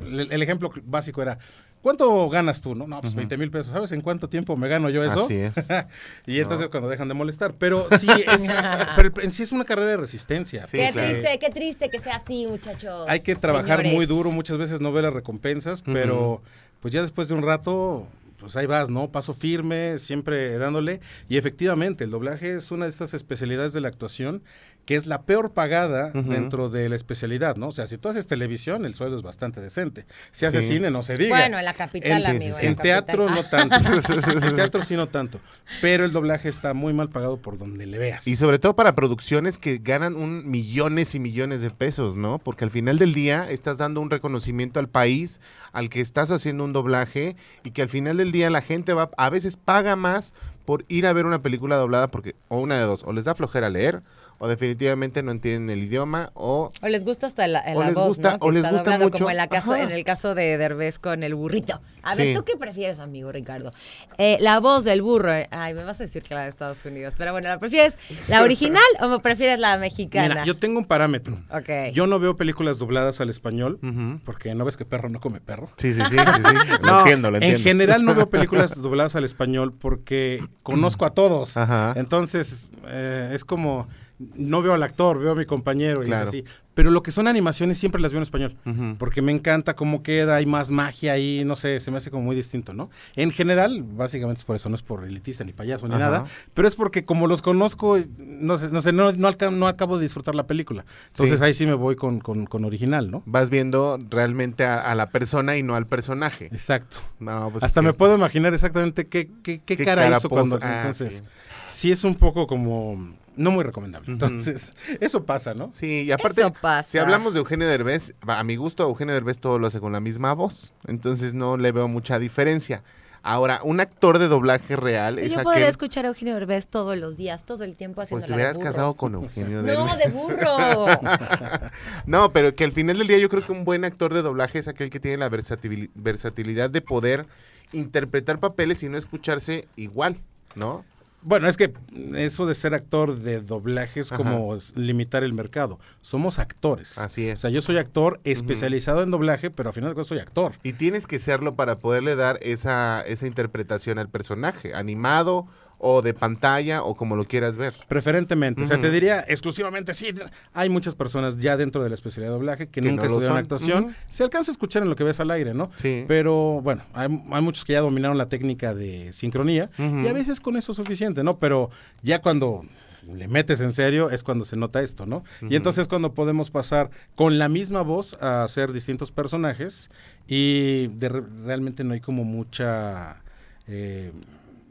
el ejemplo básico era, ¿cuánto ganas tú? No, no pues 20 mil pesos. ¿Sabes en cuánto tiempo me gano yo eso? Así es. y entonces cuando dejan de molestar. Pero sí, es, pero en sí es una carrera de resistencia. Sí, qué claro. triste, qué triste que sea así, muchachos. Hay que trabajar muy duro, muchas veces no ve las recompensas, pero pues ya después de un rato, pues ahí vas, ¿no? Paso firme, siempre dándole. Y efectivamente, el doblaje es una de estas especialidades de la actuación que es la peor pagada dentro de la especialidad, ¿no? O sea, si tú haces televisión, el sueldo es bastante decente. Si haces Sí. cine, no se diga. Bueno, en la capital, En- amigo. En la teatro capital. no tanto. en teatro sí no tanto. Pero el doblaje está muy mal pagado por donde le veas. Y sobre todo para producciones que ganan un millones y millones de pesos, ¿no? Porque al final del día estás dando un reconocimiento al país al que estás haciendo un doblaje y que al final del día la gente va a veces paga más por ir a ver una película doblada porque o una de dos, o les da flojera leer o definitivamente no entienden el idioma o O les gusta hasta la, O la les voz, gusta- ¿no? Que o les está gusta doblado mucho. Como en, la caso, en el caso de Derbez con el burrito. A ver, Sí. ¿tú qué prefieres, amigo Ricardo? Eh, la voz del burro. eh, Ay, me vas a decir que la de Estados Unidos. Pero bueno, ¿la prefieres la original o me prefieres la mexicana? Mira, yo tengo un parámetro. Ok. Yo no veo películas dobladas al español, porque no ves que perro no come perro. Sí, sí, sí, sí, sí. Lo No, entiendo, lo entiendo. En general no veo películas dobladas al español porque conozco a todos. Ajá. Entonces, eh, es como, no veo al actor, veo a mi compañero y Claro. así. Pero lo que son animaciones siempre las veo en español. Porque me encanta cómo queda, hay más magia ahí, no sé, se me hace como muy distinto, ¿no? En general, básicamente es por eso, no es por elitista ni payaso ni Ajá. nada, pero es porque como los conozco, no sé, no, sé, no, no, acabo de disfrutar la película. Entonces Sí. ahí sí me voy con, con- con original, ¿no? Vas viendo realmente a, a la persona y no al personaje. Exacto. No, pues Hasta es que me puedo imaginar exactamente qué, qué, qué qué cara, cara hizo cuando. Ah, entonces, sí. sí. es un poco como. No muy recomendable. Entonces, eso pasa, ¿no? Sí, y aparte, Eso pasa. si hablamos de Eugenio Derbez, a mi gusto, Eugenio Derbez todo lo hace con la misma voz. Entonces no le veo mucha diferencia. Ahora, un actor de doblaje real es Yo aquel... podría escuchar a Eugenio Derbez todos los días, todo el tiempo haciendo Pues te hubieras casado con Eugenio Derbez. No, de burro. No, pero que al final del día yo creo que un buen actor de doblaje es aquel que tiene la versatil- versatilidad de poder interpretar papeles y no escucharse igual, ¿no? Bueno, es que eso de ser actor de doblaje es Ajá. como limitar el mercado. Somos actores. Así es. O sea, yo soy actor especializado en doblaje, pero al final de cuentas soy actor. Y tienes que serlo para poderle dar esa, esa interpretación al personaje, animado o de pantalla o como lo quieras ver. Preferentemente. O sea, te diría exclusivamente sí. Hay muchas personas ya dentro de la especialidad de doblaje que, Que nunca no estudiaron actuación. Se alcanza a escuchar en lo que ves al aire, ¿no? Sí. Pero bueno, hay, hay muchos que ya dominaron la técnica de sincronía y a veces con eso es suficiente, ¿no? Pero ya cuando le metes en serio es cuando se nota esto, ¿no? Y entonces cuando podemos pasar con la misma voz a hacer distintos personajes y de re- realmente no hay como mucha... eh,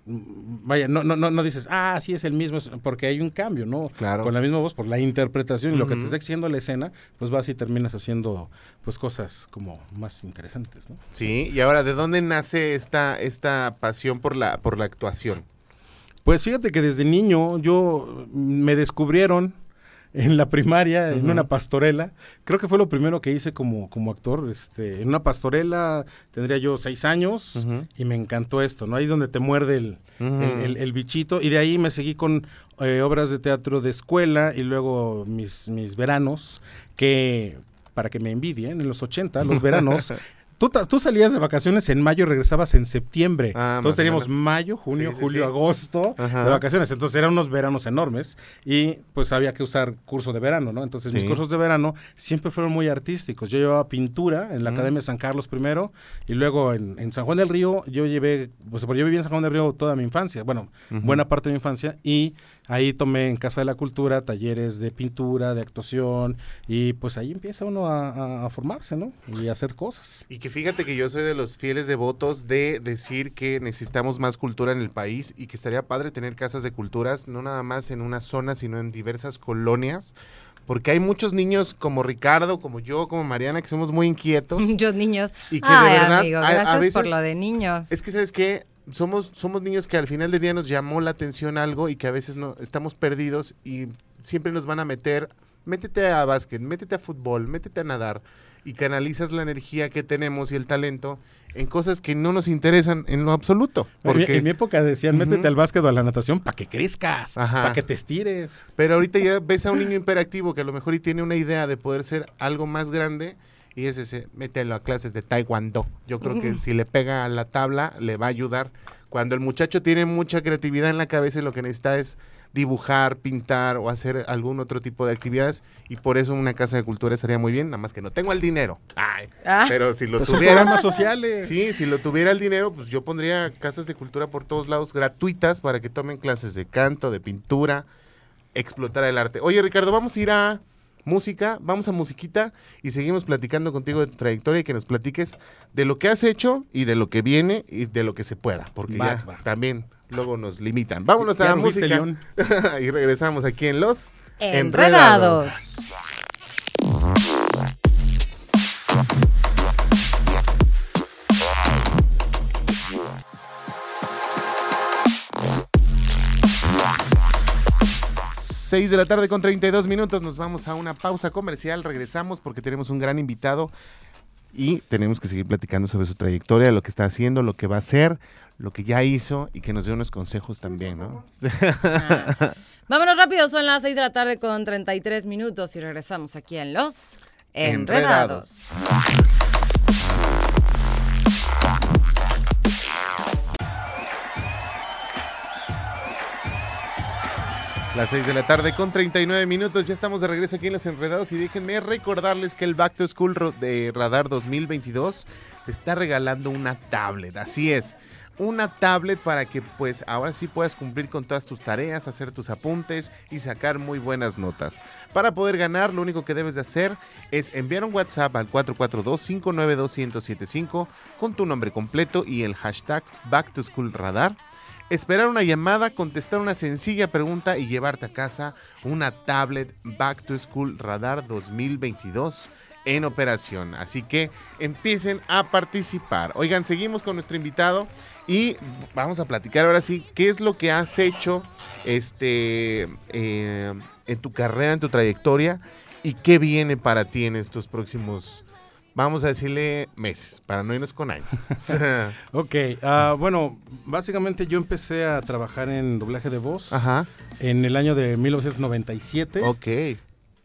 Vaya, no, no, no, no dices, ah, sí es el mismo, porque hay un cambio, ¿no? Claro. Con la misma voz, por la interpretación y lo que te está exigiendo la escena, pues vas y terminas haciendo, pues, cosas como más interesantes, ¿no? Sí, y ahora, ¿de dónde nace esta, esta pasión por la, por la actuación? Pues fíjate que desde niño yo me descubrieron en la primaria, en una pastorela. Creo que fue lo primero que hice como, como actor. Este, en una pastorela tendría yo seis años y me encantó esto, ¿no? Ahí donde te muerde el, Ujú. el, el- el bichito. Y de ahí me seguí con eh, obras de teatro de escuela y luego mis, mis veranos, que para que me envidien, en los 80, los veranos. Tú, tú salías de vacaciones en mayo y regresabas en septiembre. Ah, Entonces teníamos mayo, junio, Sí, sí, julio, sí. agosto Ajá. de vacaciones. Entonces eran unos veranos enormes y pues había que usar curso de verano, ¿no? Entonces mis cursos de verano siempre fueron muy artísticos. Yo llevaba pintura en la Mm. Academia San Carlos primero y luego en, en San Juan del Río yo llevé, pues porque yo viví en San Juan del Río toda mi infancia, bueno, buena parte de mi infancia y ahí tomé en Casa de la Cultura talleres de pintura, de actuación y pues ahí empieza uno a, a- a formarse, ¿no? Y a hacer cosas. Y que fíjate que yo soy de los fieles devotos de decir que necesitamos más cultura en el país y que estaría padre tener casas de culturas, no nada más en una zona, sino en diversas colonias, porque hay muchos niños como Ricardo, como yo, como Mariana, que somos muy inquietos. Muchos niños. Y que de Ay, verdad, amigo, a- a gracias por lo de niños. Es que, ¿sabes qué? Somos, somos niños que al final del día nos llamó la atención algo y que a veces no estamos perdidos y siempre nos van a meter, métete a básquet, métete a fútbol, métete a nadar y canalizas la energía que tenemos y el talento en cosas que no nos interesan en lo absoluto. En mi, Porque, en mi época decían, métete al básquet o a la natación para que crezcas, para que te estires. pero ahorita ya ves a un niño imperactivo que a lo mejor y tiene una idea de poder ser algo más grande y es ese, mételo a clases de taekwondo. Yo creo que si le pega a la tabla, le va a ayudar. Cuando el muchacho tiene mucha creatividad en la cabeza y lo que necesita es dibujar, pintar o hacer algún otro tipo de actividades, y por eso una casa de cultura estaría muy bien, nada más que no tengo el dinero. Ay, Ah. pero si lo Pues tuviera... programas sociales. Sí, si lo tuviera el dinero, pues yo pondría casas de cultura por todos lados gratuitas para que tomen clases de canto, de pintura, explotar el arte. Oye, Ricardo, vamos a ir a música, vamos a musiquita y seguimos platicando contigo de tu trayectoria y que nos platiques de lo que has hecho y de lo que viene y de lo que se pueda, porque Va, ya va. también luego nos limitan. Vámonos a la música León. y regresamos aquí en Los Enredados. 6 de la tarde con 32 minutos. Nos vamos a una pausa comercial. Regresamos porque tenemos un gran invitado y tenemos que seguir platicando sobre su trayectoria, lo que está haciendo, lo que va a hacer, lo que ya hizo y que nos dé unos consejos también, ¿no? Vámonos rápido, son las 6 de la tarde con 33 minutos y regresamos aquí en Los Enredados. Enredados. Las 6 de la tarde con 39 minutos, ya estamos de regreso aquí en Los Enredados y déjenme recordarles que el Back to School de Radar 2022 te está regalando una tablet, así es, una tablet para que pues ahora sí puedas cumplir con todas tus tareas, hacer tus apuntes y sacar muy buenas notas. Para poder ganar, lo único que debes de hacer es enviar un WhatsApp al 442-592-1075 con tu nombre completo y el hashtag Back to School Radar esperar una llamada, contestar una sencilla pregunta y llevarte a casa una tablet Back to School Radar 2022 en operación. Así que empiecen a participar. Oigan, seguimos con nuestro invitado y vamos a platicar ahora sí qué es lo que has hecho este, eh, en tu carrera, en tu trayectoria y qué viene para ti en estos próximos, vamos a decirle meses, para no irnos con años. Ok, ah, bueno, básicamente yo empecé a trabajar en doblaje de voz Ajá, en el año de 1997 ok.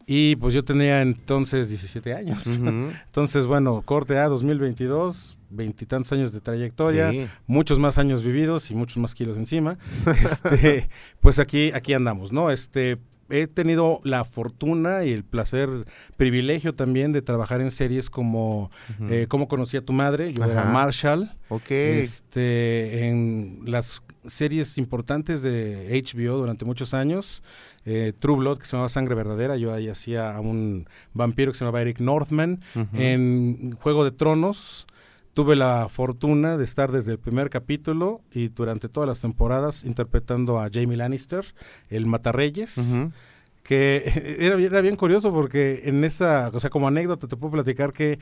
y pues yo tenía entonces 17 años. Entonces, bueno, corte A 2022, veintitantos años de trayectoria, Sí. muchos más años vividos y muchos más kilos encima. este, pues aquí, aquí andamos, ¿no? Este, he tenido la fortuna y el placer, privilegio también de trabajar en series como eh, Cómo conocí a tu madre, yo era Ajá. Marshall, Ok. este, en las series importantes de HBO durante muchos años. eh, True Blood, que se llamaba Sangre Verdadera, yo ahí hacía a un vampiro que se llamaba Eric Northman. En Juego de Tronos tuve la fortuna de estar desde el primer capítulo y durante todas las temporadas interpretando a Jamie Lannister, el Matarreyes que era bien curioso porque en esa, o sea, como anécdota te puedo platicar que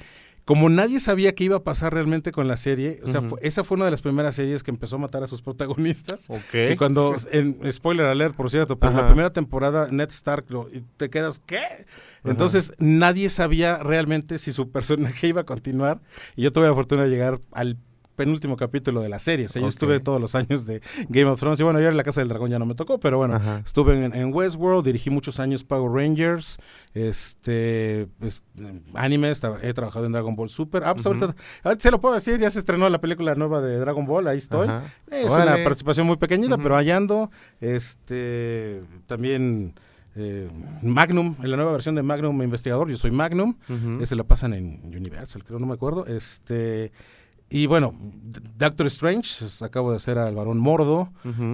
como nadie sabía qué iba a pasar realmente con la serie, o sea, fue- esa fue una de las primeras series que empezó a matar a sus protagonistas. Ok. Y cuando, en, spoiler alert, por cierto, pero Ajá. la primera temporada, Ned Stark, lo- y te quedas, ¿qué? Entonces, nadie sabía realmente si su personaje iba a continuar. Y yo tuve la fortuna de llegar al penúltimo capítulo de la serie. O sea, yo estuve todos los años de Game of Thrones. Y bueno, yo en la Casa del Dragón ya no me tocó, pero bueno, Ajá. estuve en, en Westworld, dirigí muchos años Power Rangers, este, eh, anime, estaba- he trabajado en Dragon Ball Super. Ah, pues ahorita, ahorita se lo puedo decir, ya se estrenó la película nueva de Dragon Ball, ahí estoy. Ajá. Es Órale. una participación muy pequeñita, pero allá ando. Este, también eh, Magnum, en la nueva versión de Magnum Investigador, yo soy Magnum. Ujú. Ese la pasan en Universal, creo, no me acuerdo. Este, y bueno, Doctor Strange, acabo de hacer al varón Mordo.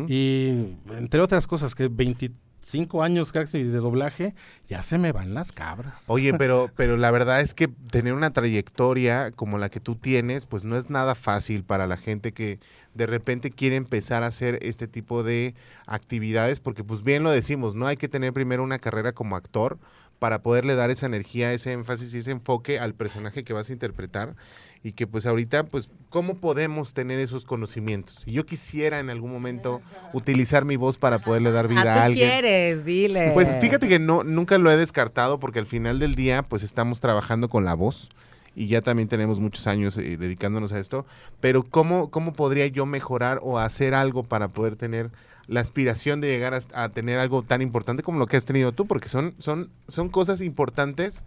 Y entre otras cosas, que 25 años casi de doblaje, ya se me van las cabras. Oye, pero, pero la verdad es que tener una trayectoria como la que tú tienes, pues no es nada fácil para la gente que de repente quiere empezar a hacer este tipo de actividades, porque pues bien lo decimos, ¿no? Hay que tener primero una carrera como actor para poderle dar esa energía, ese énfasis y ese enfoque al personaje que vas a interpretar y que pues ahorita, pues, ¿cómo podemos tener esos conocimientos? Si yo quisiera en algún momento utilizar mi voz para poderle dar vida Ah, a tú alguien. quieres, dile. Pues fíjate que no, nunca lo he descartado porque al final del día pues estamos trabajando con la voz y ya también tenemos muchos años eh, dedicándonos a esto, pero ¿cómo, ¿cómo podría yo mejorar o hacer algo para poder tener la aspiración de llegar a, tener algo tan importante como lo que has tenido tú? Porque son, son, son cosas importantes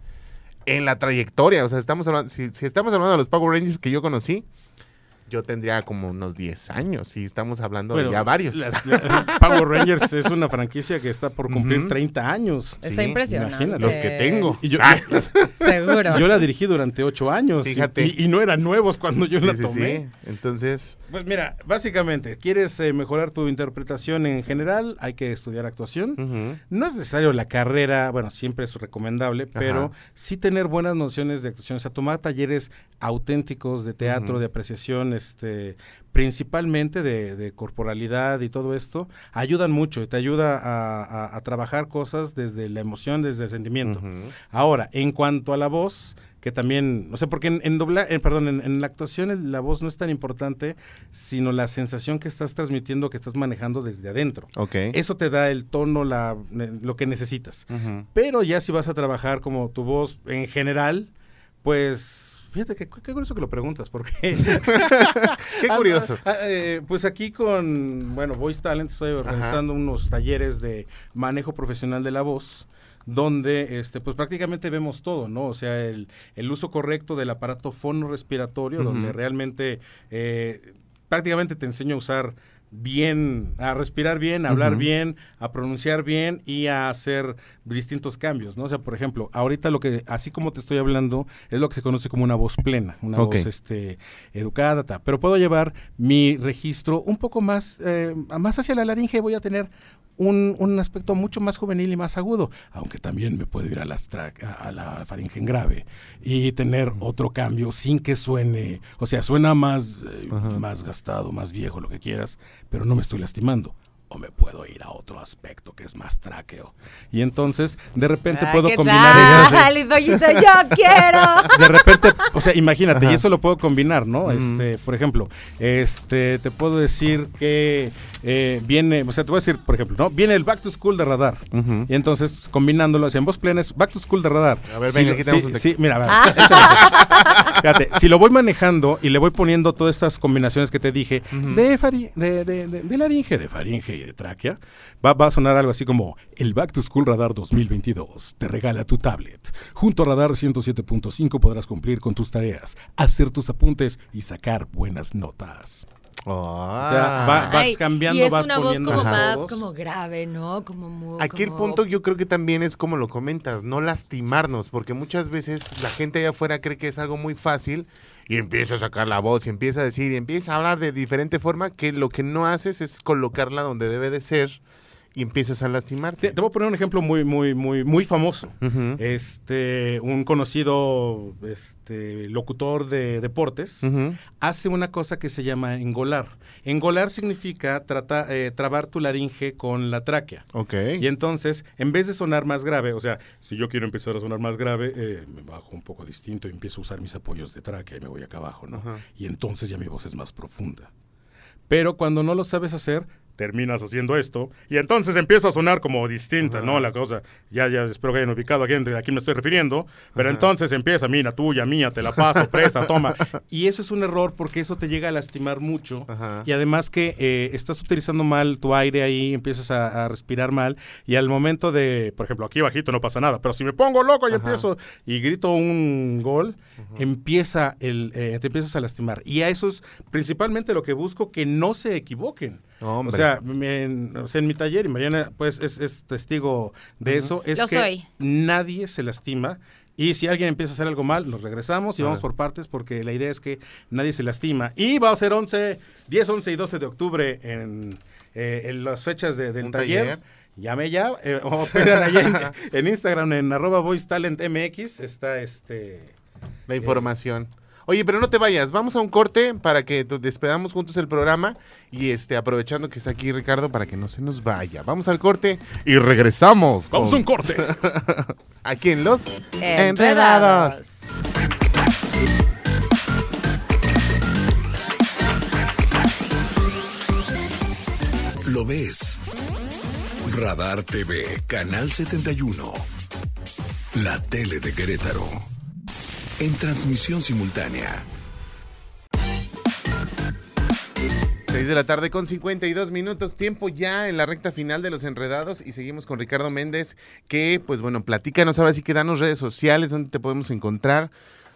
en la trayectoria. O sea, estamos hablando, si, si estamos hablando de los Power Rangers que yo conocí, yo tendría como unos 10 años y estamos hablando Bueno, de ya varios. las- la- Power Rangers es una franquicia que está por cumplir Ujú. 30 años. Está impresionante. imagínate. Los que tengo. Y yo, Seguro. yo la dirigí durante 8 años. y- Fíjate. Y, y no eran nuevos cuando yo Sí, la sí, tomé. sí. Entonces, Pues mira, básicamente, ¿quieres eh, mejorar tu interpretación en general? Hay que estudiar actuación. No es necesario la carrera, bueno, siempre es recomendable, pero Ajá. sí tener buenas nociones de actuación, o sea, tomar talleres auténticos de teatro, de apreciación, este, principalmente de, de corporalidad y todo esto, ayudan mucho, y te ayuda a, a- a trabajar cosas desde la emoción, desde el sentimiento. Ahora, en cuanto a la voz, que también, no sé, porque en, en dobla- eh, perdón, en, en la actuación la voz no es tan importante, sino la sensación que estás transmitiendo, que estás manejando desde adentro. ok. Eso te da el tono, la, lo que necesitas. Pero ya si vas a trabajar como tu voz en general, pues fíjate que qué curioso que lo preguntas, porque Qué curioso. Ah, ah, eh, pues aquí con, bueno, Voice Talent estoy organizando unos talleres de manejo profesional de la voz donde este pues prácticamente vemos todo, ¿no? O sea, el, el uso correcto del aparato fonorrespiratorio, donde realmente eh, prácticamente te enseño a usar bien, a respirar bien, a hablar bien, a pronunciar bien y a hacer distintos cambios, ¿no? O sea, por ejemplo, ahorita lo que, así como te estoy hablando, es lo que se conoce como una voz plena, una voz este, educada, ta. pero puedo llevar mi registro un poco más, eh, más hacia la laringe, voy a tener un, un aspecto mucho más juvenil y más agudo, aunque también me puedo ir a, las tra- a, a la faringe en grave y tener otro cambio sin que suene, o sea, suena más, eh, más gastado, más viejo, lo que quieras, pero no me estoy lastimando. O me puedo ir a otro aspecto que es más tráqueo. Y entonces, de repente Ay, puedo ¿qué combinar tal? Yo quiero. de repente, o sea, imagínate, Ajá. y eso lo puedo combinar, ¿no? Ujú. Este, por ejemplo, este, te puedo decir que eh, viene, o sea, te voy a decir, por ejemplo, ¿no? Viene el Back to School de Radar. Y entonces, combinándolo, o sea, en voz plena es Back to School de Radar. A ver, Si venga, lo- aquí tenemos sí, un sí, texto. mira, a ver, Ah. échale. Fíjate, si lo voy manejando y le voy poniendo todas estas combinaciones que te dije de, fari- de, de, de- de laringe, de faringe de tráquea, va, va a sonar algo así como el Back to School Radar 2022 te regala tu tablet. Junto a Radar 107.5 podrás cumplir con tus tareas, hacer tus apuntes y sacar buenas notas. Ah. O sea, va- vas Ay, cambiando, y es vas una voz como Ajá. más como grave, ¿no? Como muy Aquí el punto yo creo que también es como lo comentas, no lastimarnos, porque muchas veces la gente allá afuera cree que es algo muy fácil y empieza a sacar la voz y empieza a decir y empieza a hablar de diferente forma que lo que no haces es colocarla donde debe de ser y empiezas a Te, lastimarte. te voy a poner un ejemplo muy, muy, muy, muy famoso. Este, un conocido este, locutor de deportes hace una cosa que se llama engolar. Engolar significa trata- eh, trabar tu laringe con la tráquea. Ok. Y entonces, en vez de sonar más grave, o sea, si yo quiero empezar a sonar más grave, eh, me bajo un poco distinto y empiezo a usar mis apoyos de tráquea y me voy acá abajo, ¿no? Y entonces ya mi voz es más profunda. Pero cuando no lo sabes hacer, terminas haciendo esto y entonces empieza a sonar como distinta, ¿no? La cosa, ya, ya espero que hayan ubicado a quién, a quién me estoy refiriendo, pero entonces empieza, mira, tuya, mía, te la paso, presta, toma. Y eso es un error porque eso te llega a lastimar mucho Ajá. y además que eh, estás utilizando mal tu aire ahí, empiezas a, a respirar mal y al momento de, por ejemplo, aquí bajito no pasa nada, pero si me pongo loco y empiezo y grito un gol, empieza el, eh, te empiezas a lastimar. Y a eso es principalmente lo que busco, que no se equivoquen. Hombre. O sea, en, o sea, en mi taller, y Mariana pues es, es testigo de eso, es Lo que soy. nadie se lastima. Y si alguien empieza a hacer algo mal, nos regresamos y vamos por partes porque la idea es que nadie se lastima. Y va a ser 11, 10, 11 y 12 de octubre en, eh, en las fechas de- del taller. taller. Llame ya, eh, o pidan ahí en, en Instagram en arroba voice talent mx, está este... La información. Oye, pero no te vayas, vamos a un corte para que despedamos juntos el programa y este aprovechando que está aquí Ricardo para que no se nos vaya. Vamos al corte y regresamos. Vamos a con- un corte. Aquí en Los Enredados. Lo ves. Radar TV, Canal 71. La tele de Querétaro. En transmisión simultánea. 6 de la tarde con 52 minutos, tiempo ya en la recta final de los enredados y seguimos con Ricardo Méndez, que pues bueno, platícanos ahora sí que danos redes sociales, donde te podemos encontrar,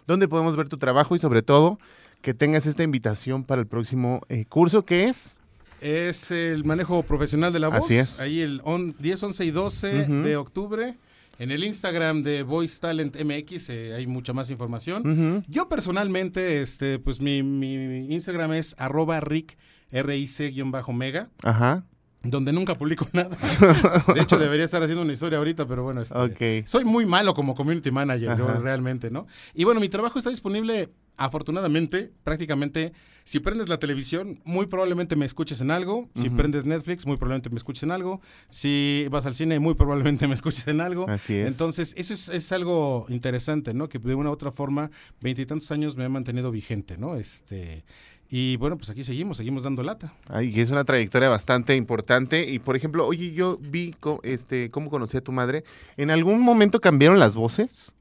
dónde podemos ver tu trabajo y sobre todo que tengas esta invitación para el próximo eh, curso que es... Es el manejo profesional de la voz. Así es. Ahí el on- 10, 11 y 12 Ujú. de octubre. En el Instagram de Voice Talent MX eh, hay mucha más información. Yo personalmente, este, pues mi, mi Instagram es arroba rick, RIC-mega, Ajá. donde nunca publico nada. De hecho, debería estar haciendo una historia ahorita, pero bueno, este, soy muy malo como community manager, yo realmente, ¿no? Y bueno, mi trabajo está disponible, afortunadamente, prácticamente. Si prendes la televisión, muy probablemente me escuches en algo. Si prendes Netflix, muy probablemente me escuches en algo. Si vas al cine, muy probablemente me escuches en algo. Así es. Entonces, eso es, es algo interesante, ¿no? Que de una u otra forma, veintitantos años me he mantenido vigente, ¿no? Este. Y bueno, pues aquí seguimos, seguimos dando lata. Ay, es una trayectoria bastante importante. Y por ejemplo, oye, yo vi co- este, cómo conocí a tu madre. ¿En algún momento cambiaron las voces?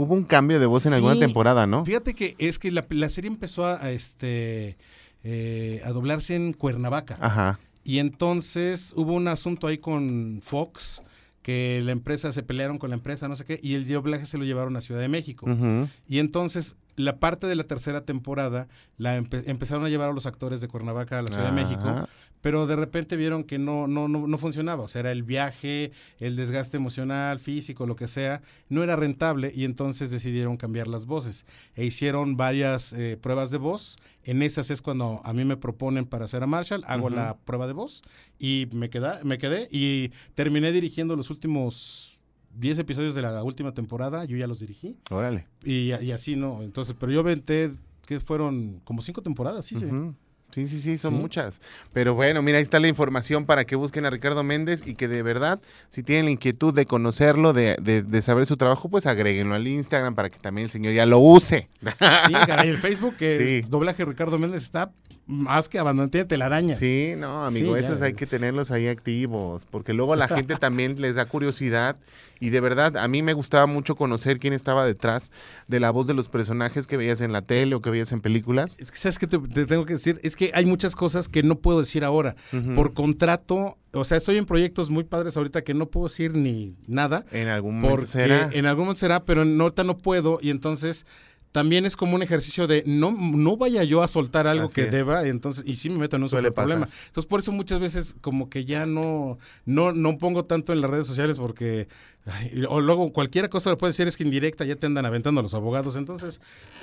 Hubo un cambio de voz en alguna temporada, ¿no? Fíjate que es que la, la serie empezó a, a, este eh, a doblarse en Cuernavaca. Ajá. Y entonces hubo un asunto ahí con Fox, que la empresa se pelearon con la empresa, no sé qué, y el doblaje se lo llevaron a Ciudad de México. Ujú. Y entonces la parte de la tercera temporada la empe- empezaron a llevar a los actores de Cuernavaca a la Ciudad de. México, pero de repente vieron que no, no, no, no funcionaba. O sea, era el viaje, el desgaste emocional, físico, lo que sea, no era rentable y entonces decidieron cambiar las voces. E hicieron varias eh, pruebas de voz. En esas es cuando a mí me proponen para hacer a Marshall, hago la prueba de voz y me, queda, me quedé y terminé dirigiendo los últimos 10 episodios de la última temporada, yo ya los dirigí. Órale. Y, y así, ¿no? Entonces, pero yo venté, que fueron como cinco temporadas, sí. Sí, sí, sí, son Sí. muchas. Pero bueno, mira, ahí está la información para que busquen a Ricardo Méndez y que de verdad, si tienen la inquietud de conocerlo, de, de- de saber su trabajo, pues agréguenlo al Instagram para que también el señor ya lo use. Sí, caray, el Facebook, que Sí. doblaje Ricardo Méndez está más que abandonado, tiene telarañas. Sí, no, amigo, Sí, esos hay que tenerlos ahí activos, porque luego la gente también les da curiosidad y de verdad a mí me gustaba mucho conocer quién estaba detrás de la voz de los personajes que veías en la tele o que veías en películas. Es que, ¿sabes qué te, te tengo que decir? Es que hay muchas cosas que no puedo decir ahora. Por contrato, o sea, estoy en proyectos muy padres ahorita que no puedo decir ni nada. En algún momento será. en algún momento será, pero en- ahorita no puedo y entonces también es como un ejercicio de no, no vaya yo a soltar algo Así que es. deba, entonces, y sí me meto en un Suele problema. pasar. Entonces, por eso muchas veces como que ya no, no, no pongo tanto en las redes sociales porque, ay, o luego cualquier cosa le puede decir es que indirecta ya te andan aventando los abogados, entonces,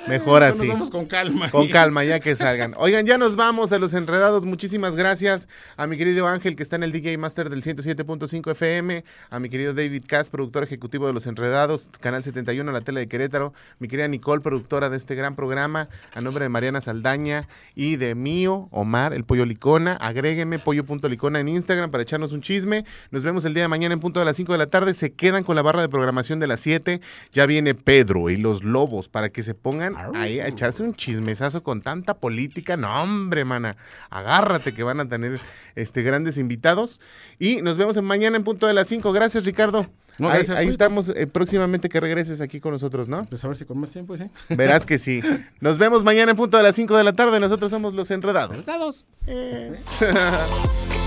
Mejor eh, así. Nos vamos con calma. Con calma, ya que salgan. Oigan, ya nos vamos a los enredados. Muchísimas gracias a mi querido Ángel, que está en el DJ Master del 107.5 FM, a mi querido David Cass, productor ejecutivo de Los Enredados, Canal 71, la tele de Querétaro, mi querida Nicole, productora de este gran programa, a nombre de Mariana Saldaña y de mío, Omar, el pollo licona. Agrégueme pollo.licona en Instagram para echarnos un chisme. Nos vemos el día de mañana en punto de las 5 de la tarde. Se quedan con la barra de programación de las 7. Ya viene Pedro y los lobos para que se pongan ahí a echarse un chismesazo con tanta política. No, hombre, mana. Agárrate que van a tener este grandes invitados. Y nos vemos mañana en punto de las 5. Gracias, Ricardo. No, ahí ahí estamos eh, próximamente que regreses aquí con nosotros, ¿no? Pues a ver si con más tiempo, ¿sí? Verás que sí. Nos vemos mañana en punto de las 5 de la tarde. Nosotros somos los enredados. Dados.